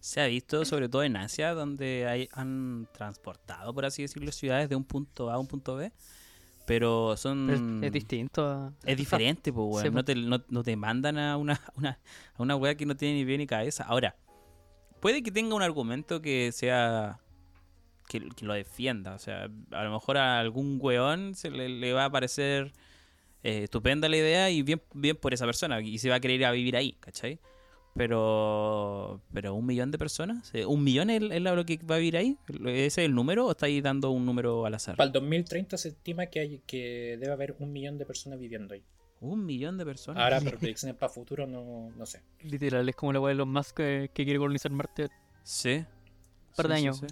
A: Se ha visto, sobre todo en Asia, donde hay, han transportado, por así decirlo, ciudades de un punto A a un punto B. Pero son.
B: Pero es, distinto a.
A: Es diferente, pues, weón.
B: Sí,
A: no, te, no, no te mandan a una, una, a una weá que no tiene ni pie ni cabeza. Ahora, puede que tenga un argumento que sea. Que, que lo defienda. O sea, a lo mejor a algún weón se le, le va a parecer eh, estupenda la idea y bien, bien por esa persona. Y se va a querer ir a vivir ahí, ¿cachai? Pero, pero un millón de personas, Eh, ¿un millón es, es lo que va a vivir ahí? ¿Ese es el número o estáis dando un número al azar?
C: Para el 2030 se estima que, hay, que debe haber un millón de personas viviendo ahí.
A: Un millón de personas.
C: Ahora, pero predicciones para futuro no, no sé.
B: Literal, es como la weá de los más que, que quiere colonizar Marte.
A: Sí.
B: par de
A: Sí, sí,
B: años.
A: sí.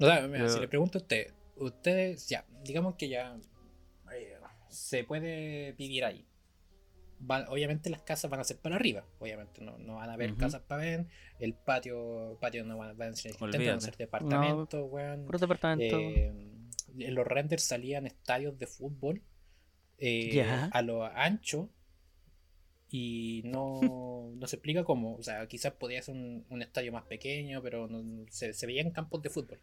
C: O sea, mira,
A: Pero-
C: si le pregunto a usted, ustedes, ya, digamos que ya eh, se puede vivir ahí. Va- obviamente las casas van a ser para arriba, obviamente no, no van a haber casas para ver, el patio, patio no van, van a ser existentes, van a ser departamentos, weón.
B: Por departamento.
C: Eh, en los renders salían estadios de fútbol eh,
B: Ya.
C: a lo ancho y no, no se explica cómo. O sea, quizás podía ser un, un estadio más pequeño, pero no- se, se veían campos de fútbol.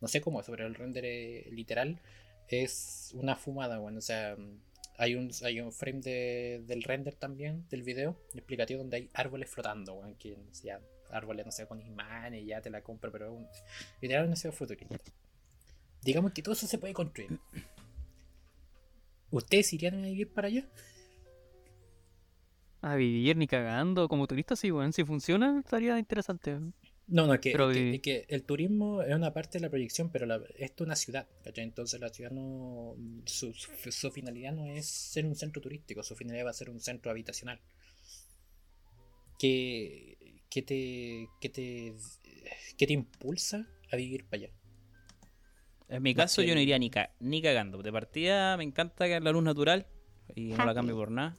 C: No sé cómo, sobre el render eh, literal es una fumada, bueno, o sea, hay un, hay un frame de- del render también, del video, explicativo, donde hay árboles flotando, weón, que ya, árboles, no sé, con imanes, ya te la compro, pero un, literal un deseo futurista. Digamos que todo eso se puede construir. ¿Ustedes irían a vivir para allá?
B: A vivir ni cagando. Como turista, sí, weón. Si funciona, estaría interesante.
C: No, no, que,
B: Pero
C: que- que el turismo es una parte de la proyección, pero la- esto es una ciudad, ¿cachai? Entonces la ciudad no. Su, su- su finalidad no es ser un centro turístico, su finalidad va a ser un centro habitacional. ¿Qué, qué te, qué te, qué te impulsa a vivir para allá?
A: En mi caso,
C: que
A: yo no iría ni, ca- ni cagando. De partida, me encanta que la luz natural y no la cambio por nada.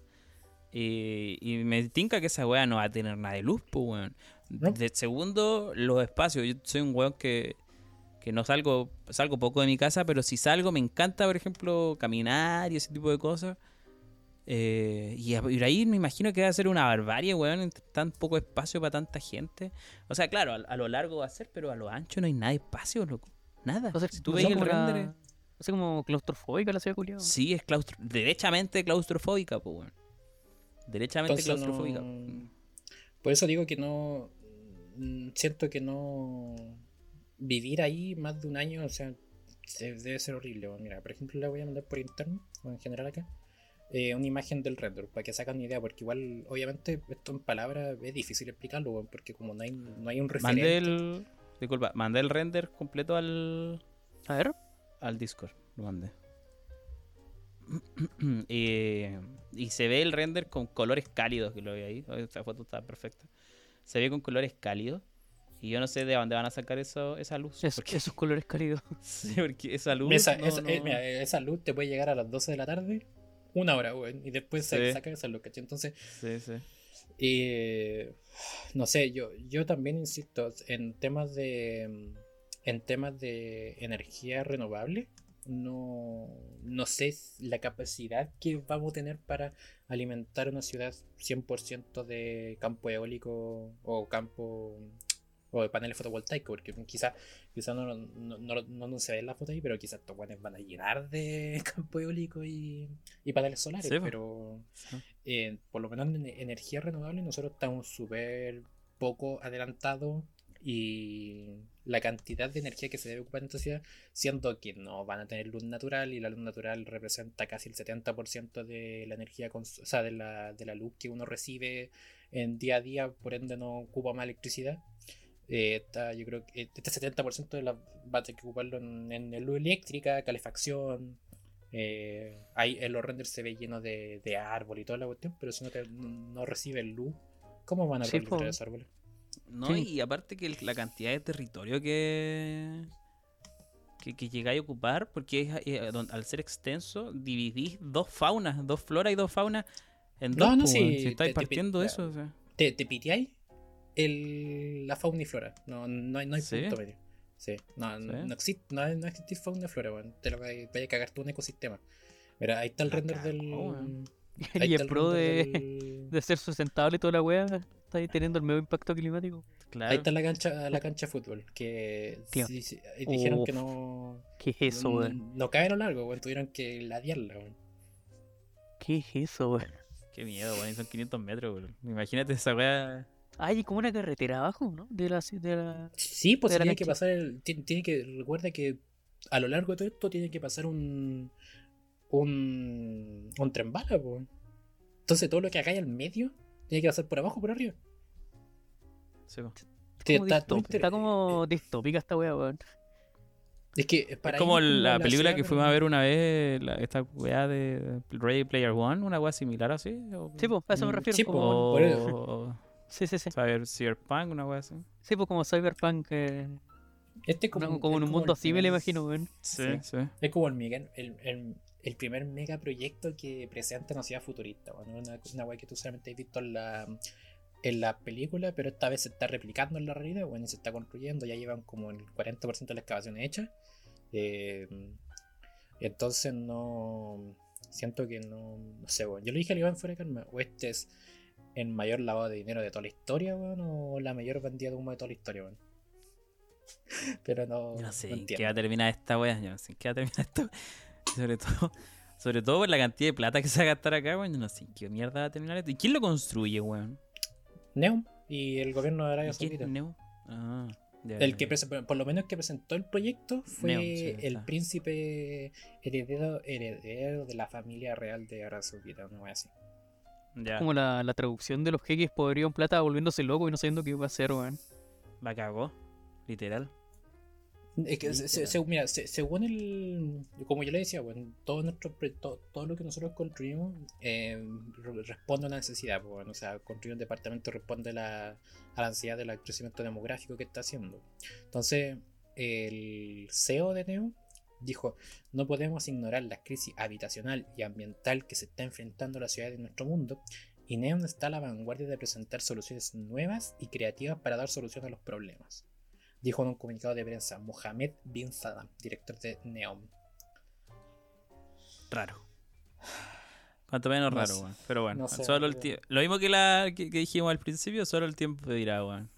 A: Y, y me tinca que esa weá no va a tener nada de luz, pues, weón.
C: No.
A: De segundo, los espacios. Yo soy un weón que, que no salgo, salgo poco de mi casa, pero si salgo, me encanta, por ejemplo, caminar y ese tipo de cosas. Eh, y y ahí me imagino que va a ser una barbarie, weón, en tan poco espacio para tanta gente. O sea, claro, a, a lo largo va a ser, pero a lo ancho no hay nada de espacio, loco. Nada.
B: O sea,
A: si tú
B: no
A: ves el
B: la-
A: render,
B: sé, como claustrofóbica la ciudad culiada.
A: sí es claustro derechamente claustrofóbica, pues, weón. Derechamente
C: Entonces,
A: claustrofóbica.
C: no- Por eso digo que no. Mm, Siento que no. Vivir ahí más de un año, o sea, se- debe ser horrible. Mira, por ejemplo, le voy a mandar por interno, o en general acá, eh, una imagen del render, para que sacan una idea, porque igual, obviamente, esto en palabras es difícil explicarlo, porque como no hay, no hay un referente.
A: Mandé el. Disculpa, mandé el render completo al,
B: A ver.
A: al Discord. Lo mandé. y, y se ve el render con colores cálidos, que lo vi ahí. Esta foto está perfecta. Se ve con colores cálidos. Y yo no sé de dónde van a sacar eso, esa luz.
B: Es-
A: porque,
B: esos colores cálidos.
A: sí, porque esa luz.
C: Esa,
A: no-
C: esa-
A: no-
C: eh, mira, esa luz te puede llegar a las 12 de la tarde, una hora, weón, y después se saca esa luz, ¿cachai? Entonces,
A: Sí, sí.
C: Eh, no sé, yo, yo también insisto en temas de en temas de energía renovable. No, no sé la capacidad que vamos a tener para alimentar una ciudad 100% de campo eólico o campo o de paneles fotovoltaicos, porque quizás quizá no, no, no, no- no se ve en la foto ahí, pero quizás estos guanes van a llenar de campo eólico y, y paneles solares,
A: Sí,
C: pero
A: Sí.
C: eh, por lo menos en energía renovable nosotros estamos súper poco adelantados y la cantidad de energía que se debe ocupar en esta ciudad, siendo que no van a tener luz natural y la luz natural representa casi el 70% de la energía, cons- o sea, de la, de la luz que uno recibe en día a día, por ende no ocupa más electricidad. Eh, está, yo creo que este 70% de la va a tener que ocuparlo en, en luz eléctrica, calefacción, eh, ahí en los renders se ve lleno de, de árbol y toda la cuestión, pero si no, te, no reciben luz, ¿cómo van a
B: Sí,
C: proliferar esos árboles?
A: No,
B: Sí.
A: y aparte que el- la cantidad de territorio que, que, que llegáis a ocupar, porque es, eh, don- al ser extenso, dividís dos faunas, dos floras y dos faunas en
C: No,
A: dos.
C: no,
A: si
C: te-
A: estáis
C: te
A: partiendo eso, o sea.
C: ¿Te, te piteáis el, la fauna y flora? No, no, hay- no hay
A: ¿Sí?
C: punto medio. Sí, no,
A: ¿Sí?
C: no existe, no, no existe fauna y flora, weón. Te lo vaya a cagar todo un ecosistema. Mira, ahí está el render del.
B: y en
C: el
B: pro de,
C: del-
B: de ser sustentable y toda la weá, está ahí teniendo el medio impacto climático.
A: Claro.
C: Ahí está la cancha, la cancha de fútbol. Que
B: Tío.
C: sí, sí, dijeron que no.
B: ¿Qué es eso,
C: no,
B: weón?
C: no cae a largo, weón. Tuvieron que ladearla, weón.
B: ¿Qué es eso, weón?
A: Qué miedo, weón. Son 500 metros, weón. Imagínate esa weá.
B: Hay como una carretera abajo, ¿no? De la, de la...
C: Sí, pues
B: De la
C: tiene que pasar el. Tiene, tiene que. Recuerda que a lo largo de todo esto tiene que pasar un. Un. Un tren bala, pues. Entonces todo lo que acá hay al medio tiene que pasar por abajo o por arriba.
A: Sí, po.
C: Que está
B: como distópica esta weá, weón.
C: Es que para
A: Es como la
C: la
A: película
C: ciudad,
A: que
C: pero-
A: fuimos a ver una vez, la- esta weá de Ready Player One, una weá similar así. O,
B: Sí, pues, a eso me
C: Mm,
B: refiero.
C: sí,
B: como...
C: po.
A: o,
C: por eso.
A: o
B: Sí, sí, sí.
A: Cyber- Cyberpunk, una weá así.
B: Sí, pues como Cyberpunk, eh,
C: Este es
B: como,
C: como,
B: en un
C: como
B: mundo
C: el
B: así me lo imagino, weón.
A: Sí,
C: Sí.
A: sí.
C: Es como el, el, el, el primer megaproyecto que presenta una ciudad futurista. Bueno, una, una wea que tú solamente has visto en la, en la película, pero esta vez se está replicando en la realidad. Bueno, se está construyendo. Ya llevan como el 40% de la excavación hecha. Eh, entonces no. Siento que no. No sé, weón. Yo le dije al Iván fuera de calma. O este es el mayor lavado de dinero de toda la historia, weón. O la mayor bandida de humo de toda la historia, weón. Pero no.
A: Yo no sé
C: no
A: en qué va a terminar esta weá. Yo no sé en qué va a terminar esto. Sobre todo, sobre todo por la cantidad de plata que se va a gastar acá, weón. No sé qué mierda va a terminar esto. ¿Y quién lo construye, weón?
C: Neum y el gobierno de Arabia
A: ¿Y quién
C: Saudita.
A: Neo? Ah, ya,
C: El
A: ya,
C: que por lo menos el que presentó el proyecto fue
A: Neum, sí,
C: el príncipe heredero, heredero de la familia real de Arabia Saudita, una wea así.
A: Ya,
B: Como la, la traducción de los jeques podrían plata volviéndose loco y no sabiendo qué va a hacer, weón.
A: la cagó. Literal.
C: Es que, se- mira, se- según el. Como yo le decía, bueno, todo, nuestro, pre- to- todo lo que nosotros construimos eh, re- responde a una necesidad. bueno, o sea, construir un departamento responde a la, a la ansiedad del crecimiento demográfico que está haciendo. Entonces, el CEO de Neo dijo: No podemos ignorar la crisis habitacional y ambiental que se está enfrentando la ciudad de nuestro mundo. Y Neon está a la vanguardia de presentar soluciones nuevas y creativas para dar solución a los problemas dijo en un comunicado de prensa Mohamed Bin Saddam, director de Neom.
A: Raro. Cuanto menos
C: No
A: raro,
C: sé.
A: weón. Pero bueno,
C: No sé,
A: solo el Lo mismo que, la, que, que dijimos al principio, solo el tiempo dirá, weón.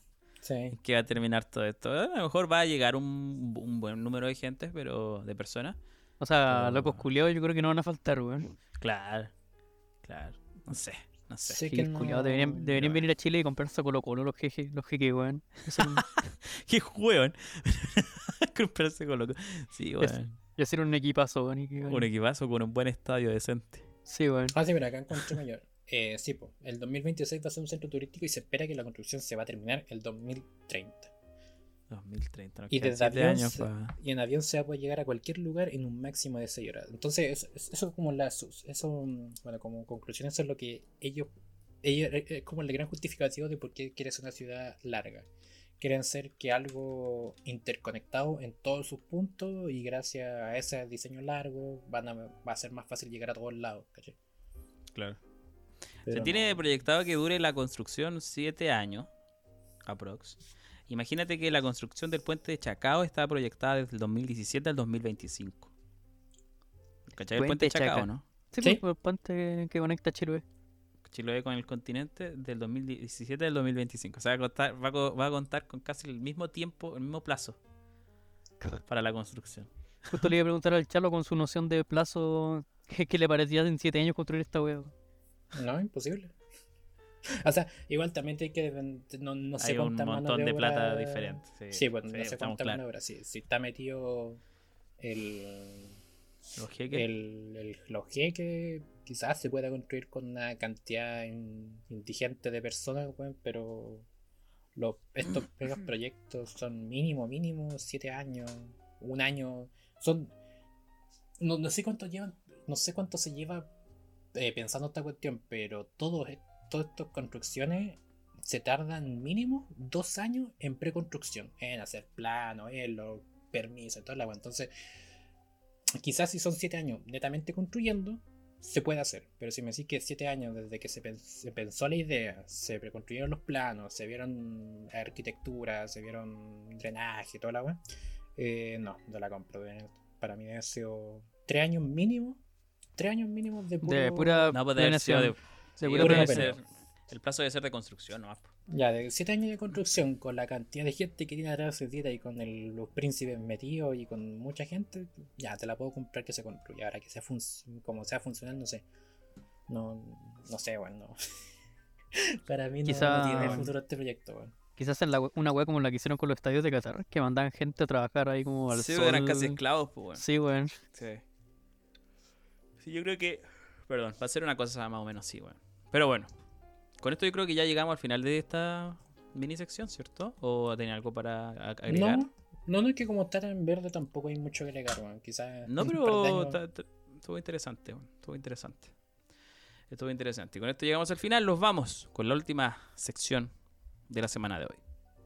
C: Sí.
A: qué va a terminar todo esto. A lo mejor va a llegar un, un buen número de gente, pero de personas.
B: O sea,
A: Pero-
B: locos culiados yo creo que no van a faltar, weón.
A: Claro, claro. No sé, no sé.
C: Sé que no-
B: deberían, deberían
A: no.
B: venir a Chile y comprarse a Colo Colo los jeques, los jeques, weón. Un-
A: Qué juegan. Comprarse con loco. Sí, weón.
B: y hacer un equipazo, weón.
A: Un equipazo con un buen estadio decente.
B: Sí, weón.
C: Ah, sí, mira, acá encontré mayor. Eh, sí, po, el 2026 va a ser un centro turístico y se espera que la construcción se va a terminar el 2030.
A: 2030. nos
C: Y desde
A: siete
C: avión,
A: años
C: y en avión se poder llegar a cualquier lugar en un máximo de 6 horas. Entonces, eso, eso es como la, eso, mm, bueno, como conclusión, eso es lo que ellos, ellos eh, es como el gran justificativo de por qué quieren ser una ciudad larga. Quieren ser que algo interconectado en todos sus puntos y gracias a ese diseño largo van a, va a ser más fácil llegar a todos lados. ¿cachai?
A: Claro. Se tiene
C: no-
A: proyectado que dure la construcción 7 años. Aprox. Imagínate que la construcción del puente de Chacao está proyectada desde el 2017 al 2025. ¿Cachai? El
B: Puente
A: de Chacao,
B: Chaca.
A: ¿no?
B: Sí,
C: Sí.
B: pues, el puente que conecta Chiloé.
A: Chiloé con el continente del 2017 al 2025. O sea, va a, contar, va, a va a contar con casi el mismo tiempo, el mismo plazo para la construcción.
B: Justo le iba a preguntar al Chalo con su noción de plazo que, que le parecía en 7 años construir esta wea.
C: No, imposible. O sea, igual también hay que no, no sé
A: Hay un
C: mano
A: montón de plata diferente. Sí,
C: Sí, bueno,
A: sí,
C: no sé cuánta mano de obra. Si, si está metido el,
A: Los jeques.
C: el, el los jeques, quizás se pueda construir con una cantidad in- indigente de personas, pero los, estos proyectos son mínimo, mínimo, siete años, un año. Son. No, no sé cuánto llevan, no sé cuánto se lleva eh, pensando esta cuestión, pero todos est- todas estas construcciones se tardan mínimo dos años en preconstrucción, en hacer planos, en los permisos la wea. Entonces, quizás si son siete años netamente construyendo, se puede hacer. Pero si me decís que siete años desde que se, pen- se pensó la idea, se preconstruyeron los planos, se vieron arquitectura, se vieron drenaje, toda la wea, eh, no, no la compro. Eh, Para mí ha sido tres años mínimo tres años mínimos de, puro-
B: De pura
A: No, debe
B: planeación.
A: ser- el plazo debe ser de construcción, ¿no?
C: Ya, de siete años de construcción, con la cantidad de gente que tiene atrás de y con el- los príncipes metidos y con mucha gente, ya te la puedo comprar que se construya. Ahora que sea fun- como sea funcional, no sé. No, no sé, bueno, no. Para mí no,
B: Quizá-
C: no tiene futuro este proyecto, weón.
B: Quizás en la una web como la que hicieron con los estadios de Qatar, que mandaban gente a trabajar ahí como al
A: Sí,
B: sol.
A: eran casi esclavos, pues, bueno.
B: Sí, weón.
A: Sí. Sí, yo creo que. Perdón, va a ser una cosa más o menos así, bueno. Pero bueno, con esto yo creo que ya llegamos al final de esta mini sección, ¿cierto? ¿O tenía algo para agregar?
C: No, no, no es que como estar en verde tampoco hay mucho que agregar, weón. Quizás.
A: No, pero estuvo interesante, estuvo interesante. Estuvo interesante. Y con esto llegamos al final, los vamos con la última sección de la semana de hoy.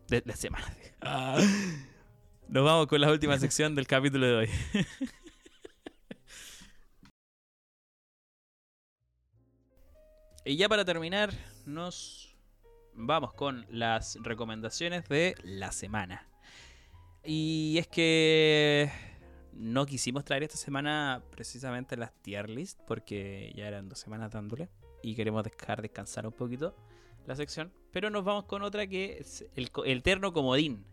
A: De la semana. de- Ah. Nos vamos con la última sección del capítulo de hoy. y ya para terminar, nos vamos con las recomendaciones de la semana. Y es que no quisimos traer esta semana precisamente las tier list porque ya eran dos semanas dándole y queremos dejar descansar un poquito la sección. Pero nos vamos con otra que es el, el terno comodín.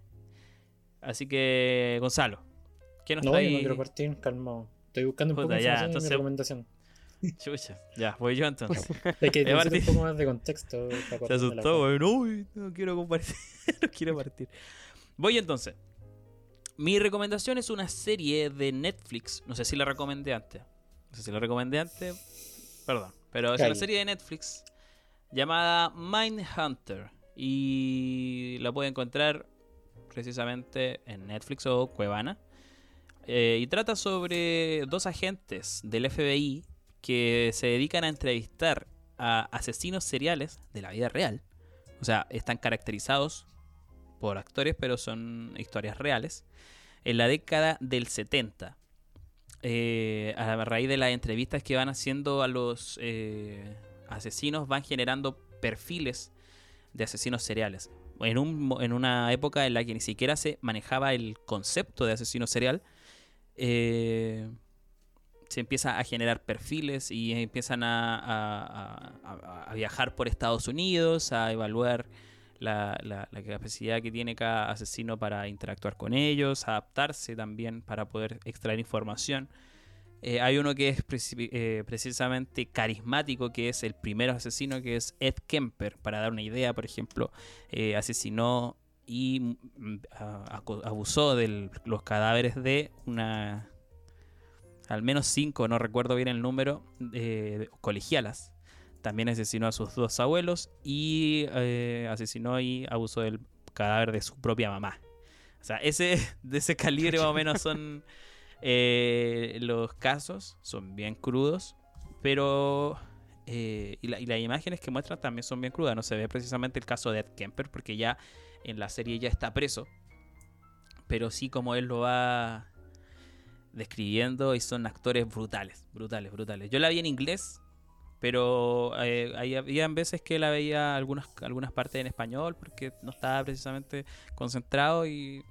A: Así que, Gonzalo, ¿qué nos
C: No, yo
A: trae?
C: no quiero partir, calmado. Estoy buscando un poco
A: Puta,
C: de
A: ya,
C: información de mi
A: entonces-
C: recomendación.
A: Chucha, ya, voy yo entonces.
C: Hay que
A: Eh,
C: necesito
A: Martín.
C: un poco más de contexto. para
A: Se asustó. Uy, no quiero compartir. no quiero partir. Voy entonces. Mi recomendación es una serie de Netflix. No sé si la recomendé antes. No sé si la recomendé antes. Perdón. Pero es una
C: Calle.
A: serie de Netflix llamada Mindhunter. Y la puede encontrar precisamente en Netflix o Cuevana. Eh, y trata sobre dos agentes del FBI que se dedican a entrevistar a asesinos seriales de la vida real. O sea, están caracterizados por actores, pero son historias reales. En la década del 70. eh, a raíz de las entrevistas que van haciendo a los eh, asesinos, van generando perfiles de asesinos seriales. En, un en una época en la que ni siquiera se manejaba el concepto de asesino serial, eh, se empieza a generar perfiles y empiezan a, viajar por Estados Unidos, a evaluar la, capacidad que tiene cada asesino para interactuar con ellos, adaptarse también para poder extraer información. Eh, hay uno que es eh, precisamente carismático, que es el primer asesino, que es Ed Kemper. Para dar una idea, por ejemplo, eh, asesinó y mm, abusó de los cadáveres de una al menos cinco, no recuerdo bien el número, eh, colegialas. También asesinó a sus dos abuelos y eh, asesinó y abusó del cadáver de su propia mamá. O sea, ese, de ese calibre más o menos son eh, los casos, son bien crudos, pero... y, la- y las imágenes que muestran también son bien crudas. No se ve precisamente el caso de Ed Kemper porque ya en la serie ya está preso. Pero sí como él lo va describiendo y son actores brutales, brutales, brutales. Yo la vi en inglés, pero eh, hay- veces que la veía algunas, algunas partes en español porque no estaba precisamente concentrado y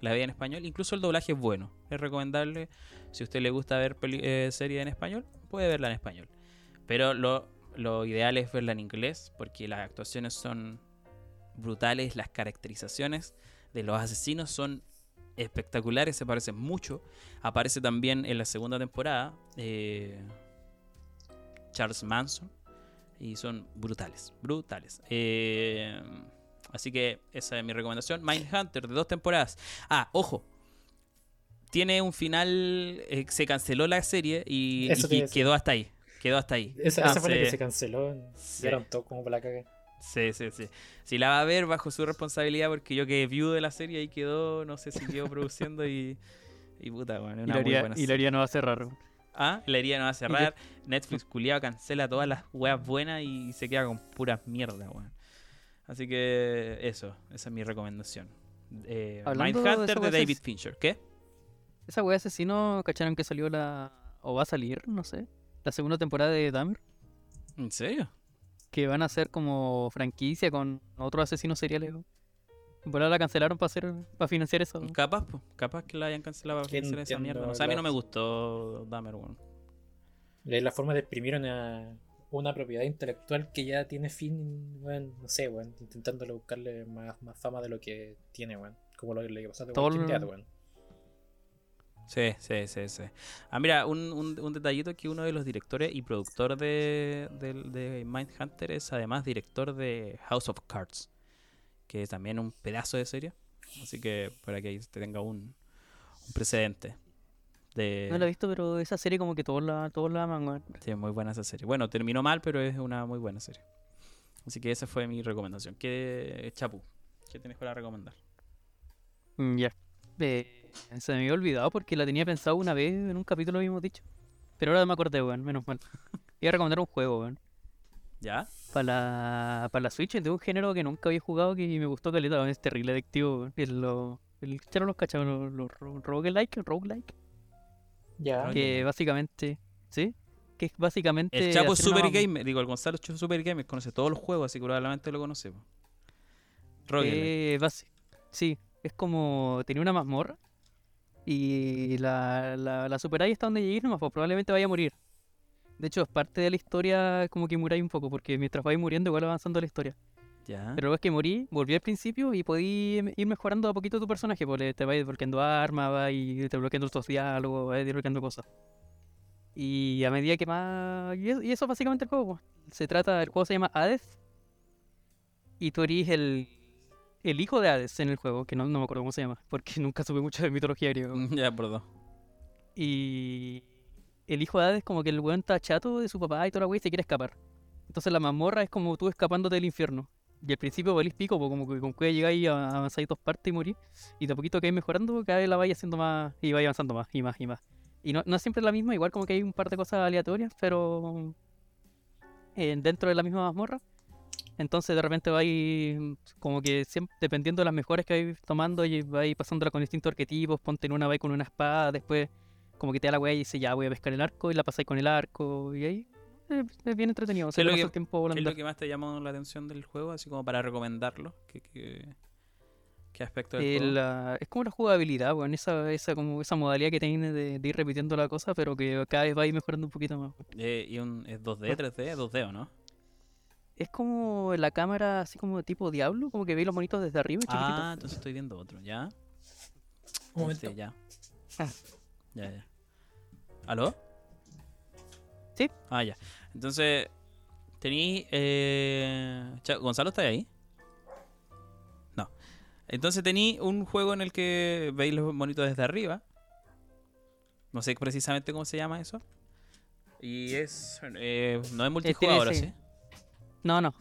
A: la veía en español. Incluso el doblaje es bueno, es recomendable. Si a usted le gusta ver eh, serie en español, puede verla en español. Pero lo, lo ideal es verla en inglés porque las actuaciones son brutales, las caracterizaciones de los asesinos son espectaculares, se parecen mucho. Aparece también en la segunda temporada eh, Charles Manson y son brutales, brutales. Eh, así que esa es mi recomendación. Mindhunter de dos temporadas. Ah, ojo. Tiene un final, eh, se canceló la serie y, quedó hasta ahí. Quedó hasta ahí.
C: Esa, esa fue la que se canceló.
A: Sí.
C: Como para la caga.
A: Sí, sí, sí. Si la va a ver bajo su responsabilidad, porque yo que viudo de la serie ahí quedó, no sé si quedó produciendo y. Y puta, bueno,
B: Y
A: una
B: la
A: muy buena
B: y haría no va a cerrar.
A: Ah, la herida no va a cerrar. Netflix culiado cancela todas las weas buenas y se queda con puras mierdas, weón. Así que eso, esa es mi recomendación. Eh,
B: de
A: Mindhunter de David Fincher. ¿Qué?
B: Esa wea asesino, ¿cacharon que salió la. o va a salir, no sé? La segunda temporada de Dahmer.
A: ¿En serio?
B: Que van a hacer como franquicia con otros asesinos seriales. Por ahora la cancelaron para hacer para financiar eso.
A: Capaz, po, capaz que la hayan cancelado para hacer esa mierda. O sea, a mí no me gustó Dahmer, weón.
C: Es la forma de exprimir una, una propiedad intelectual que ya tiene fin, weón, no sé, weón, intentándole buscarle más, más fama de lo que tiene, weón. Como lo que le pasó a Walking Dead, weón.
A: Sí, sí, sí, sí. Ah, mira, un, un, un detallito que uno de los directores y productor de, del- de Mindhunter es además director de House of Cards, que es también un pedazo de serie. Así que para que ahí te tenga un, un precedente. De...
B: No la he visto, pero esa serie como que todos la, todos la aman.
A: Sí, es muy buena esa serie. Bueno, terminó mal, pero es una muy buena serie. Así que esa fue mi recomendación. ¿Qué, Chapu? ¿Qué tienes para recomendar?
B: Mm, Ya. Eh, se me había olvidado porque la tenía pensado una vez en un capítulo habíamos dicho. Pero ahora me acordé, weón, menos mal. Iba a recomendar un juego, weón.
A: ¿Ya?
B: Para la, para la Switch, de un género que nunca había jugado que me gustó caleta, weón. Es terrible adictivo, weón. Es lo, el charo los cachos, los, los ro- roguelike, roguelike.
C: Ya.
A: Ah,
B: Que básicamente, ¿sí? Que es básicamente.
A: El Chapo es
B: una
A: super
B: mam-
A: gamer. Digo, el Gonzalo es super gamer. Conoce todos los juegos, así que probablemente lo conoce. po. Roguelike.
B: Eh, sí, es como tenía una mazmorra y la, la, la superáis hasta donde lleguéis nomás, pues probablemente vaya a morir. De hecho, es parte de la historia como que muráis un poco, porque mientras vais muriendo igual va avanzando la historia.
A: Ya.
B: Pero luego es que morí, volví al principio y podí ir mejorando a poquito tu personaje, porque te vais desbloqueando armas, te desbloqueando estos diálogos, vas desbloqueando cosas. Y a medida que más... Y eso, y eso es básicamente el juego. pues. Se trata, el juego se llama Hades. Y tú eres el, el hijo de Hades en el juego, que no, no me acuerdo cómo se llama, porque nunca supe mucho de mitología griega.
A: ya, perdón.
B: Y el hijo de Hades como que el weón está chato de su papá y toda la wey se quiere escapar. Entonces la mazmorra es como tú escapándote del infierno. Y al principio valís pico, pues como que con que llegáis a avanzar dos partes y morir. Y de a poquito que vais mejorando, cada vez la vais haciendo más y vais avanzando más y más y más. Y no, no es siempre la misma, igual como que hay un par de cosas aleatorias, pero eh, dentro de la misma mazmorra. Entonces de repente vais como que siempre, dependiendo de las mejores que vais tomando y vais pasándola con distintos arquetipos, ponte en una vais con una espada, después como que te da la weá y dice ya voy a pescar el arco y la pasáis con el arco y ahí eh, es bien entretenido. Se
A: es
B: le
A: lo que-
B: el tiempo
A: ¿Qué es
B: volando.
A: lo que más te llamó la atención del juego? Así como para recomendarlo. ¿Qué, qué, qué aspecto del
B: Eh,
A: juego?
B: la- es como la jugabilidad, weón, esa, esa, como esa modalidad que tiene de, de ir repitiendo la cosa, pero que cada vez va a ir mejorando un poquito más.
A: Eh, ¿Y un, es 2D, 3D? 2D, ¿o no?
B: Es como la cámara así como tipo Diablo, como que veis los monitos desde arriba,
A: Ah, entonces estoy viendo otro, ¿ya?
C: Un momento.
A: Sí, ya.
B: Ah.
A: Ya, ya. ¿Aló?
B: Sí.
A: Ah, ya. Entonces, tení... Eh... ¿Gonzalo está ahí? No. Entonces tení un juego en el que veis los monitos desde arriba. No sé precisamente cómo se llama eso. Y es... eh, no es multijugador, ¿sí?
B: No, no.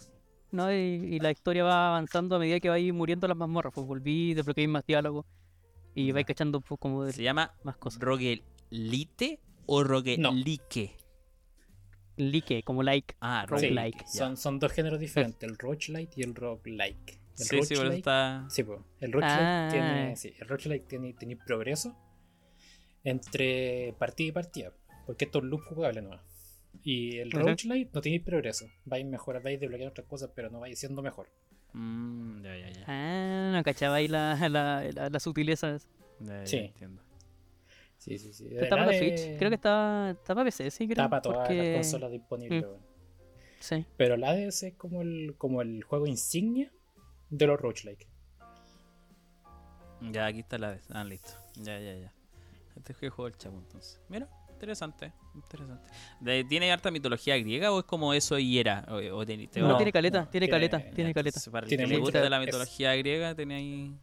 B: No, y, y la historia va avanzando a medida que vais muriendo las mazmorras. Pues volví, desbloqueé más diálogo y vais cachando pues, como de
A: Se llama
B: más cosas.
A: Roguelite o Roguelike.
B: Like, como like.
A: Ah,
C: Sí,
A: Roguelike.
C: son, son dos géneros diferentes, el roguelite y el roguelike. El
A: Sí, sí,
C: roguelike-
A: está...
C: Sí, pues. El roguelike
B: Ah.
C: tiene. Sí, el roguelike tiene, tiene progreso entre partida y partida. Porque esto es un loop jugable nomás. Y el
B: Ujú.
C: roguelike no tiene progreso. Vais mejor, vais desbloqueando otras cosas, pero no vais siendo mejor.
A: Mm, ya, ya, ya.
B: Ah, no cachaba ahí la, la, la, las sutilezas.
C: Sí.
A: entiendo.
C: Sí, sí, sí.
B: Está para la Switch.
C: de-
B: Creo que está, está para PC, sí, creo.
C: Está para todas
B: porque-
C: las consolas disponibles.
B: Mm. Sí.
C: Pero el Hades es como el, como el juego insignia de los roguelike.
A: Ya, aquí está la... Ah, listo. Ya, ya, ya. Este es que juego el chavo, entonces. Mira, interesante, interesante. De- ¿Tiene harta mitología griega o es como eso y era? O, o te- te-
B: No,
C: No,
B: tiene caleta,
C: no,
B: tiene
C: tiene-
B: caleta, tiene caleta.
A: Para el
C: Tiene
A: que le
C: mucha-
A: guste la
C: es-
A: mitología griega, tiene ahí...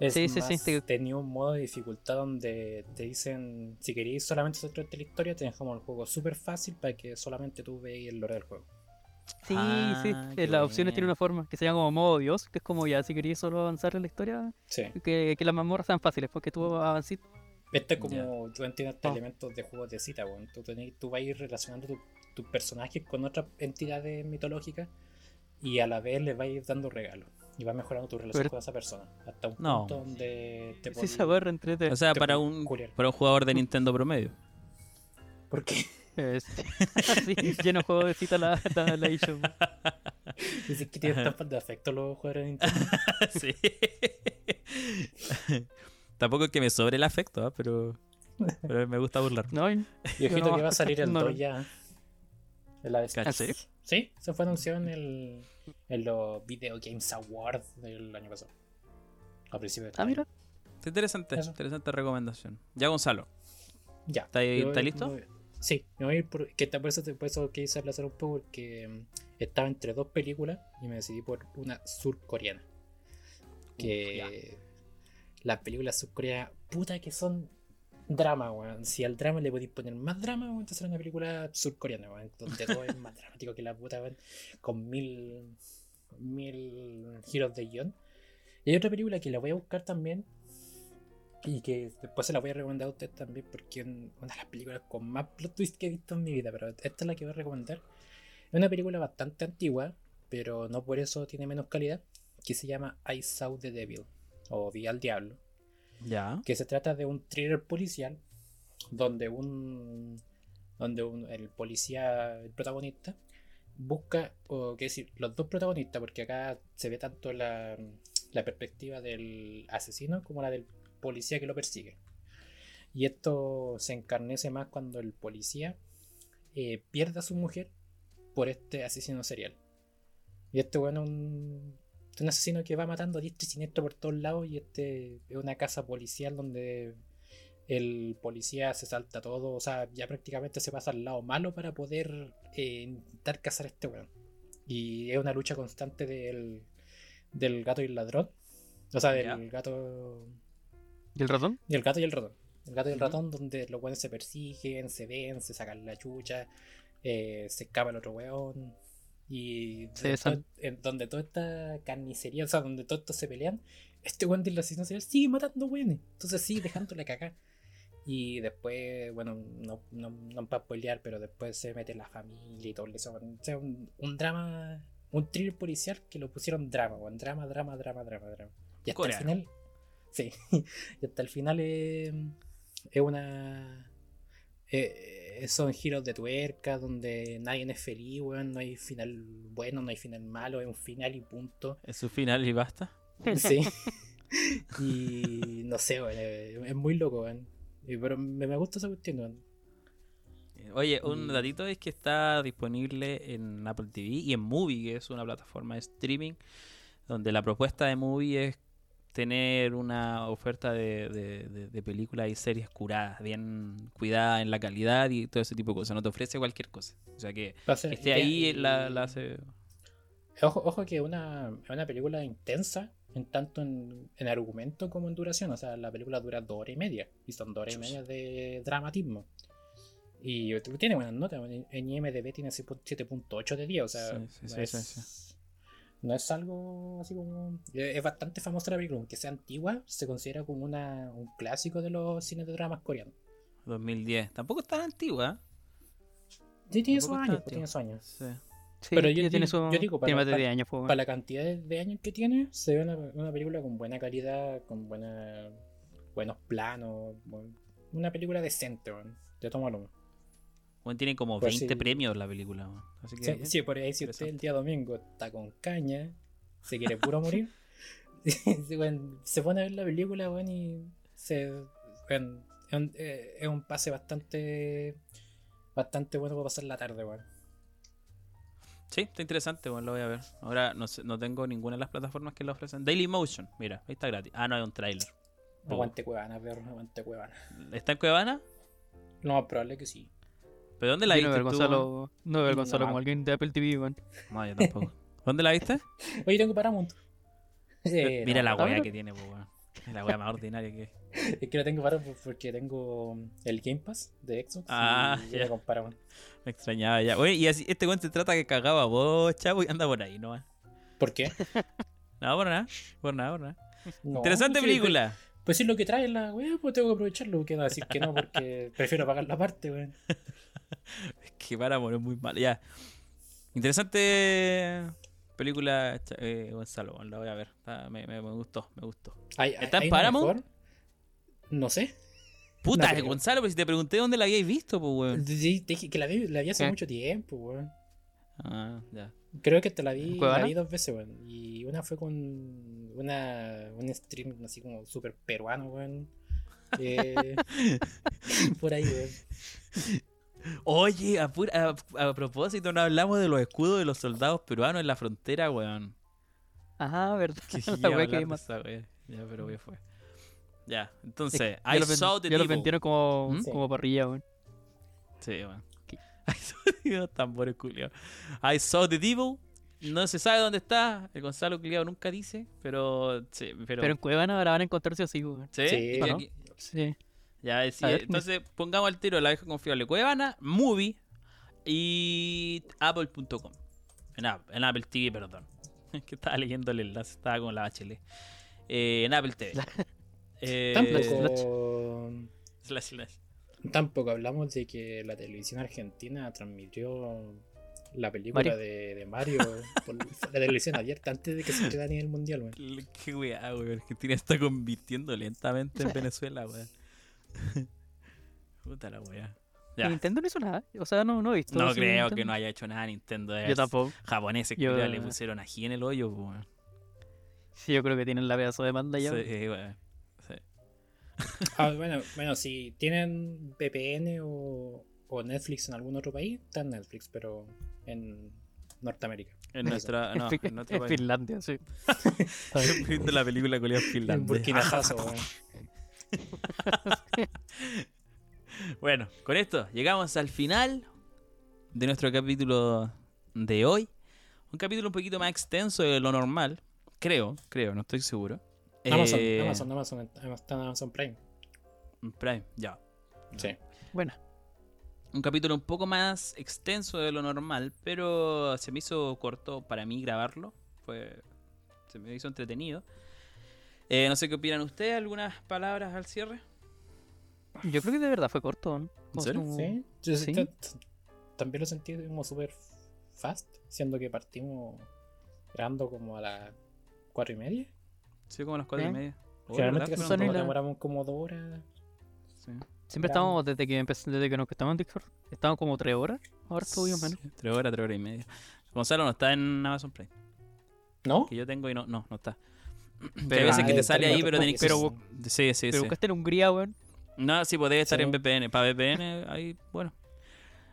C: Es
B: Sí, sí, sí,
C: tenía un modo de dificultad donde te dicen, si queréis solamente centrarte en la historia, te dejamos el juego súper fácil para que solamente tú veas el lore del juego.
B: Sí,
A: Ah,
B: sí. eh, Las opciones tienen una forma que se llama como modo Dios, que es como ya, si queréis solo avanzar en la historia,
C: Sí.
B: que, que las mazmorras sean fáciles, porque tú avanzas.
C: Este es como, tú entiendes
B: Ah.
C: elementos de juegos de cita, weón. Tú, tenés- tú vas a ir relacionando tu- tus personajes con otras entidades mitológicas y a la vez les vas a ir dando regalos. Y vas mejorando tu relación
B: Pero-
C: con esa persona. Hasta un
A: No.
C: punto donde te
B: Sí, barra entrete.
A: O sea, para un,
C: culiar.
A: para un jugador de Nintendo promedio.
C: ¿Por qué?
B: Es- sí, lleno de juegos de cita la, la, la eShop.
C: Dices que tienen tan falta de afecto los jugadores de Nintendo.
A: sí. Tampoco es que me sobre el afecto, ¿ah? pero... Pero me gusta burlar.
B: No,
C: ojito
B: No,
C: que va a salir el
B: no,
C: 2
B: no.
C: ya. En la.
B: ¿En serio?
C: Sí, se fue anunciado en, el, en los Video Games Awards del año pasado. A principios de este
B: Ah, mira.
A: Está interesante,
C: Eso.
A: interesante recomendación. Ya, Gonzalo.
C: Ya.
A: ¿Está listo?
C: sí, me voy a ir por. Que por, eso, por eso quise aplazar un poco, porque mm, estaba entre dos películas y me decidí por una surcoreana. Que. Las películas surcoreanas, puta que son drama, weón. Si al drama le podéis poner más drama, weón, entonces era una película surcoreana, weón. Donde todo es más dramático que la puta, weón. Con mil. mil giros de guion. Y hay otra película que la voy a buscar también. Y que después se la voy a recomendar a usted también porque es una de las películas con más plot twist que he visto en mi vida. Pero esta es la que voy a recomendar. Es una película bastante antigua, pero no por eso tiene menos calidad. Que se llama I Saw the Devil. O Vi al Diablo
A: Ya.
C: que se trata de un thriller policial donde un donde un- el policía el protagonista busca o qué decir los dos protagonistas porque acá se ve tanto la, la perspectiva del asesino como la del policía que lo persigue y esto se encarnece más cuando el policía eh, pierde a su mujer por este asesino serial y este bueno un un asesino que va matando a diestro y siniestro por todos lados y este es una casa policial donde el policía se salta todo, o sea, ya prácticamente se pasa al lado malo para poder eh, intentar cazar a este weón. Y es una lucha constante del, del gato y el ladrón. O sea, del gato
B: ¿Y el ratón?
C: y el gato y el ratón. El gato y el ratón, donde los weones se persiguen, se ven, se sacan la chucha, eh, se escapa el otro weón. Y de- en donde toda esta carnicería, o sea, donde todos estos se pelean, este weón del asesino serial sigue matando weones. Entonces sigue dejándole cagar. Y después, bueno, no, no, no para spoilear, pero después se mete la familia y todo eso. O sea, un, un drama, un thriller policial que lo pusieron drama, weón. Drama, drama, drama, drama, drama. Y hasta
A: Coreano.
C: el final. Sí. y hasta el final es, es una. Eh, son giros de tuerca donde nadie es feliz, weón. No hay final bueno, no hay final malo, es un final y punto.
A: Es su final y basta.
C: Sí. y no sé, weón. eh, Es muy loco, weón. Y- Pero me, me gusta esa cuestión, weón.
A: Oye, un
C: Y-
A: datito es que está disponible en Apple TV y en Movie, que es una plataforma de streaming, donde la propuesta de Movie es tener una oferta de, de, de- de películas y series curadas, bien cuidadas en la calidad y todo ese tipo de cosas. No te ofrece cualquier cosa. O sea que
C: ser-
A: que esté ahí la, la hace...
C: Ojo, ojo que es una, una película intensa, en tanto en, en argumento como en duración. O sea, la película dura dos horas y media. Y son dos horas y media de dramatismo. Y tiene buenas notas. En IMDB tiene 7.8 de 10. O sea,
A: sí,
C: es,
A: sí,
C: no es algo así como. Es es bastante famosa la película. Aunque sea antigua, se considera como una, un clásico de los cines de dramas coreanos.
A: 2010. Tampoco es tan antigua.
C: Sí, tiene sus años, pues, tiene sus años.
A: Sí.
B: Sí,
C: Pero yo
B: tiene su.
C: yo digo, para-
B: de
C: para-
B: 10 años, pues,
C: Para la cantidad de, de años que tiene, se ve una, una película con buena calidad, con buena, buenos planos, una película decente, weón. Te tomo lo
A: Bueno, tiene como
C: Pues
A: 20
C: sí.
A: premios la película. man. Así que,
C: sí, sí, por ahí si usted el día domingo está con caña, se quiere puro morir, weón, se pone a ver la película, weón, y se, weón, es, un, eh, es un pase bastante bastante bueno para pasar la tarde, weón.
A: Sí, está interesante, bueno, lo voy a ver. Ahora no, sé, no tengo ninguna de las plataformas que lo ofrecen. Daily Motion, mira, ahí está gratis. Ah, no, hay un tráiler. Oh.
C: Aguante cuevana, perro, aguante cuevana.
A: ¿Está en Cuevana?
C: Más probable que sí.
A: ¿Pero dónde la
B: Yo no
A: viste
B: veo? Gonzalo, no veo al
C: No.
B: Gonzalo como alguien de Apple TV, weón.
A: No, yo tampoco. ¿Dónde la viste?
C: Oye, tengo Paramount. Eh,
A: Mira
C: no,
A: la wea que tiene, pues, weón. Es la wea más ordinaria que.
C: Es que lo tengo Paramount porque tengo el Game Pass de Xbox.
A: Ah,
C: y
A: ya.
C: con Paramount.
A: Me extrañaba ya. Oye, y así, este weón se trata que cagaba vos, chavo, y anda por ahí, ¿no?
C: ¿Por qué?
A: No, por nada. Por nada, por nada.
C: No,
A: Interesante
C: sí,
A: película.
C: Pues si es lo que trae la wea, pues tengo que aprovecharlo. Que no decir que no, porque prefiero pagar la parte, weón.
A: Es que para morir muy mal. Ya. Interesante película, eh, Gonzalo. La voy a ver. Está- me, me- me gustó, me gustó.
C: ¿Hay-
A: ¿Está en Paramount?
C: No sé.
A: Puta,
C: No.
A: Gonzalo, pero si te pregunté dónde la habíais visto, pues, weón.
C: Sí, te dije que la vi, la vi hace mucho tiempo, weón.
A: Ah, ya.
C: Creo que te la vi, la vi dos veces, weón. Y una fue con una, un stream así como súper peruano, weón. Eh, por ahí, weón.
A: Oye, a, pura- a- a propósito, no hablamos de los escudos de los soldados peruanos en la frontera, weón.
B: Ajá, verdad.
A: Que
B: La wea que
A: esa wea. Ya, pero ¿qué fue? Ya, entonces,
B: Ya
A: I saw the
B: los
A: devil.
B: vendieron como,
A: ¿Mm?
B: como parrilla, weón.
A: Sí, weón. I saw the tambores culiados. I saw the devil. No se sabe dónde está. El Gonzalo culiado nunca dice, pero sí, pero,
B: Pero en Cuevana ahora van a encontrarse así, weón.
A: ¿sí?
C: Sí.
B: Sí.
A: Ya decía,
B: A ver,
A: entonces pongamos al tiro la vieja confiable Cuevana, Movie y Apple.com. En, App- en Apple TV, perdón. que estaba leyendo el enlace, estaba con la bachelet. Eh, en Apple TV. Eh,
C: Tampoco,
A: slash, slash.
C: tampoco hablamos de que la televisión argentina transmitió la película
B: Mario.
C: De, de Mario por la televisión abierta antes de que se quedara a nivel mundial, weón.
A: Qué weá, weón. Argentina está convirtiendo lentamente en Venezuela, weón. Puta la weá. Ya.
B: Nintendo no hizo nada. O sea, no, no he visto.
A: No creo
B: Nintendo.
A: que no haya hecho nada Nintendo.
B: Yo
A: es-
B: tampoco.
A: Japoneses
B: Yo-
A: culiao, le pusieron ají en el hoyo, weón.
B: Sí, yo creo que tienen la pedazo de manda ya.
A: Sí,
B: weón.
A: Sí.
C: Ah, bueno, bueno, si tienen VPN o, o Netflix en algún otro país, está en Netflix, pero en Norteamérica.
A: En nuestra. No, en
B: en
A: país.
B: Finlandia, sí.
A: La película culiao en
C: En
A: Finlandia.
C: Burkina Faso, weón.
A: Bueno, con esto llegamos al final de nuestro capítulo de hoy. Un capítulo un poquito más extenso de lo normal. Creo, creo, no estoy seguro.
C: Amazon,
A: Eh,
C: Amazon, Amazon, en Amazon Prime.
A: Prime, ya.
C: Sí.
B: Buena.
A: Un capítulo un poco más extenso de lo normal, pero se me hizo corto para mí grabarlo. Fue, se me hizo entretenido. Eh, no sé qué opinan ustedes. ¿Algunas palabras al cierre?
B: Yo creo que de verdad fue corto, ¿no? Como-
A: serio?
C: Sí, yo
B: Sí.
C: también lo sentí como súper fast, siendo que partimos grabando como a las cuatro y media.
A: Sí, como a las cuatro y media. Oh,
C: Generalmente casi
B: la-
C: demoramos como dos horas.
A: Sí.
B: Siempre estábamos, desde que empecé, desde que nos estábamos en Discord, estábamos como tres horas. Ahora estuvimos menos.
A: Sí, tres horas, tres horas y media. Gonzalo no está en Amazon Prime.
C: ¿No?
A: Que yo tengo y no, no, no está. Que hay
B: Pero-
A: veces
C: Ah,
A: que te sale
C: estar
A: ahí, pero tenés que.
B: Pero-
A: Sí, sí,
B: Pero
A: sí.
B: buscaste en Hungría, weón.
A: No, sí, podés estar
C: Sí.
A: en VPN. Para VPN, ahí, bueno.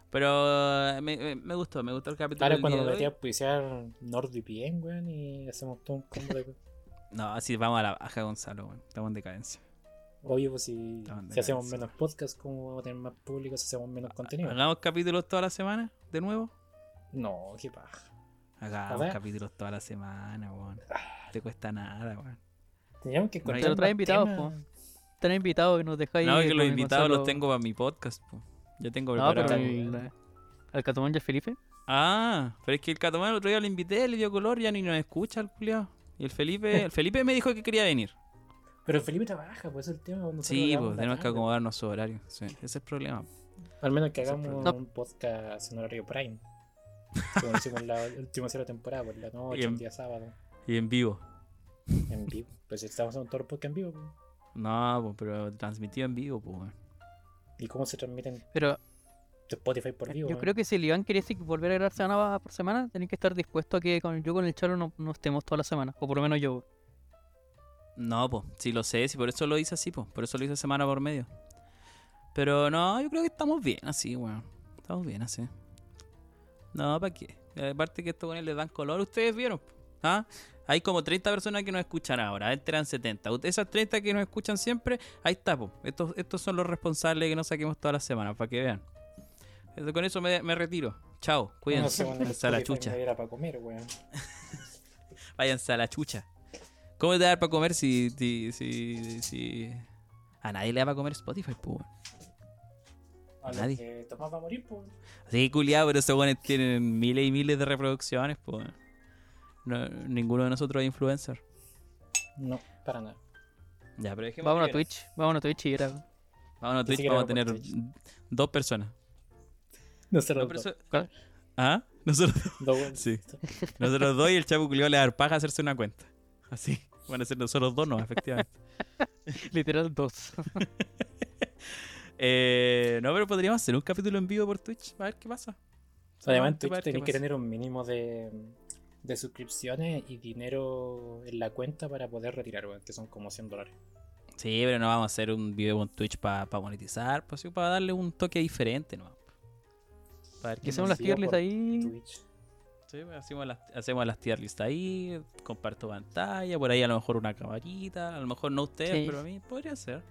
A: Pero eh, me, me- gustó, me gustó el capítulo. Del
C: cuando me metí a auspiciar NordVPN, weón, y hacemos todo un combo de...
A: No, así vamos a la baja, Gonzalo, weón. Estamos en decadencia.
C: Obvio, pues si, si hacemos menos podcasts, ¿cómo vamos a tener más público si hacemos menos contenido?
A: ¿Hagamos capítulos toda la semana? ¿De nuevo?
C: No, qué paja.
A: Hagamos capítulos toda la semana, weón. No te cuesta nada, weón.
C: Teníamos que
A: Pero
C: encontrar
B: trae
C: más
B: invitados, po. Tenés invitados que nos dejáis.
A: No, que los invitados los tengo para mi podcast, po. Yo tengo
B: No, pero
A: preparado.
B: el, al Catumán y al Felipe.
A: Ah, pero es que el Catomán el otro día lo invité, le dio color, ya ni nos escucha el culiao. Y el Felipe, el Felipe me dijo que quería venir.
C: Pero Felipe trabaja, pues es el tema. nosotros
A: Sí, pues tenemos que acomodarnos su horario. Sí, ese es el problema.
C: Al menos que hagamos un podcast en horario prime. Como hicimos en la última cierre temporada, por la noche, el día sábado,
A: Y en vivo.
C: en vivo. Pues estamos haciendo todo el podcast en vivo. pues.
A: No, pues, pero transmitido en vivo, pues. weón.
C: ¿Y cómo se transmiten
B: Pero
C: Spotify por vivo?
B: yo
C: eh?
B: creo que si el Iván quería volver a grabar semana por semana, tenéis que estar dispuesto a que con, yo con el Chalo no, no estemos toda la semana. O por lo menos yo.
A: No, pues, sí lo sé, sí, por eso lo hice así, pues. Por eso lo hice semana por medio. Pero no, yo creo que estamos bien así, weón. Estamos bien así. No, ¿para qué? Eh, Aparte que estos con él les dan color, ustedes vieron. ¿Ah? Hay como 30 personas que nos escuchan ahora, antes eran 70. Ut- Esas 30 que nos escuchan siempre, ahí está, po. Estos, estos son los responsables que nos saquemos todas las semanas, para que vean. Con eso me, me retiro. Chao,
C: No
A: cuídense.
C: el
A: Váyanse a la chucha.
C: era para comer, weón.
A: Váyanse a la chucha. ¿Cómo te da para comer si, si, si, si- A nadie le da para comer Spotify, pues.
C: A
A: Nadie.
C: que Tomás va a morir, pues.
A: Sí, culiado, pero esos buenos tienen miles y miles de reproducciones, pues. No, ninguno de nosotros es influencer.
C: No, para nada.
A: Ya, pero dejemos
B: Vámonos a Twitch. Vámonos a Twitch y era.
A: Vámonos a Twitch, vamos a tener
C: Twitch.
A: dos personas.
C: No se
A: Dos perso-
B: ¿Cuál?
A: ¿Ah? Nosotros,
C: dos.
A: sí. nosotros dos y el chapo culiado le va a dar paja hacerse una cuenta. Así. Van a ser nosotros dos, no, efectivamente.
B: Literal dos.
A: Eh, no, pero podríamos hacer un capítulo en vivo por Twitch. A ver qué pasa.
C: Además, en
A: Solamente para
C: Twitch tenéis que tener un mínimo de, de suscripciones y dinero en la cuenta para poder retirar, weón, que son como 100 dólares.
A: Sí, pero no vamos a hacer un video con Twitch para monetizar, pues sí, para darle un toque diferente nomás. Para ver
B: Que
A: qué
B: hacemos las tier list ahí.
C: Twitch.
A: Sí, pues, hacemos las, hacemos las tier list ahí, comparto pantalla, por ahí a lo mejor una camarita, a lo mejor no ustedes,
B: Sí.
A: pero a mí podría ser.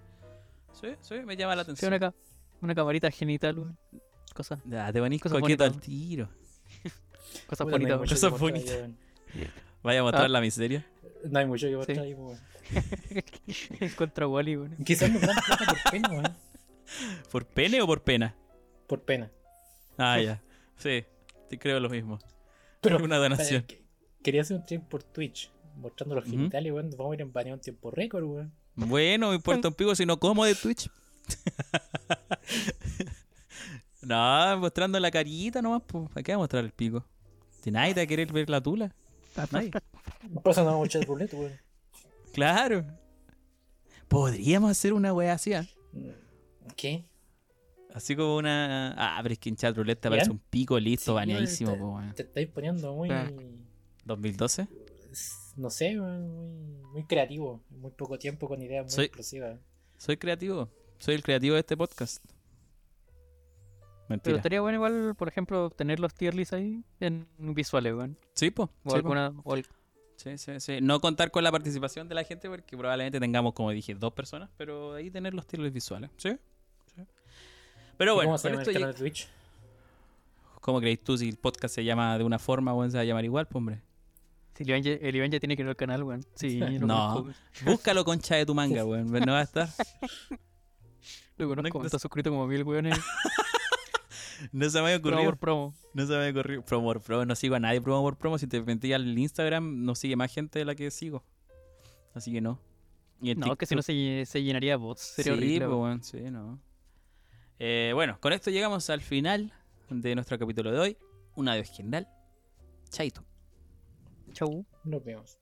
A: Sí, sí, me llama la
B: Sí,
A: atención.
B: una, ca- una camarita genital, weón. Cosas,
A: Ya, te venís coqueto al tiro.
B: Cosas
C: no hay
B: bonitas,
C: mucho
A: Cosas bonitas. Vaya a mostrar
B: Ah.
A: la miseria.
C: No hay mucho que mostrar ahí, weón.
B: Contra Wally, weón.
C: Quizás nos dan plata por pena, weón.
A: ¿Por pene o por pena?
C: Por pena.
A: Ah, ya. Sí, te creo lo mismo.
C: Pero
A: Una donación.
C: Quería hacer un stream por Twitch, mostrando los genitales, weón. Nos vamos a ir en baño en tiempo récord, weón.
A: Bueno, me importa un pico si no como de Twitch. no, mostrando la carita nomás, pues. ¿Para qué va a mostrar el pico? Si nadie te va a querer ver la tula. Nadie.
C: Vamos a echar ruleta, weón.
A: Claro. Podríamos hacer una wea así, ¿ah?
C: ¿Qué?
A: Así como una. Ah, pero es que en chat roulette te
C: Bien.
A: aparece un pico listo,
C: Sí,
A: baneadísimo, po, weón.
C: Te estáis poniendo muy.
B: Ah.
A: 2012.
C: No sé, weón, muy, muy creativo. Muy poco tiempo con ideas muy
A: Soy-
C: explosivas.
A: Soy creativo. Soy el creativo de este podcast.
B: Pero
A: Mentira.
B: estaría bueno igual, por ejemplo, tener los tier lists ahí en visuales, weón.
A: Sí, po.
B: O
A: sí, po.
B: alguna... o
A: Sí, sí, sí. No contar con la participación de la gente porque probablemente tengamos, como dije, dos personas, pero ahí tener los tiros visuales. Sí. sí. Pero
C: ¿Y
A: bueno,
C: ¿Cómo se llama el canal de Twitch?
A: ¿cómo creéis tú si el podcast se llama de una forma o se va a llamar igual, pues, hombre?
B: Si el Iván, ya, el Iván ya tiene que ir al canal, weón. Sí,
A: No.
B: weón.
A: Búscalo concha de tu manga, weón. No va a estar.
B: Lo conozco,
A: No-
B: está suscrito como mil weones.
A: No se me había
B: Promo
A: ocurrido.
B: por promo.
A: No se me había ocurrido. Promo por promo. No sigo a nadie promo por promo. Si te metí al Instagram, no sigue más gente de la que sigo. Así que no. Y
B: No, que si no
A: TikTok-
B: se, se llenaría de bots. Sería
A: sí,
B: horrible.
A: pues,
B: weón.
A: weón, sí, no. Eh, bueno, con esto llegamos al final de nuestro capítulo de hoy. Un adiós general. Chaito.
B: Chau.
C: Nos vemos.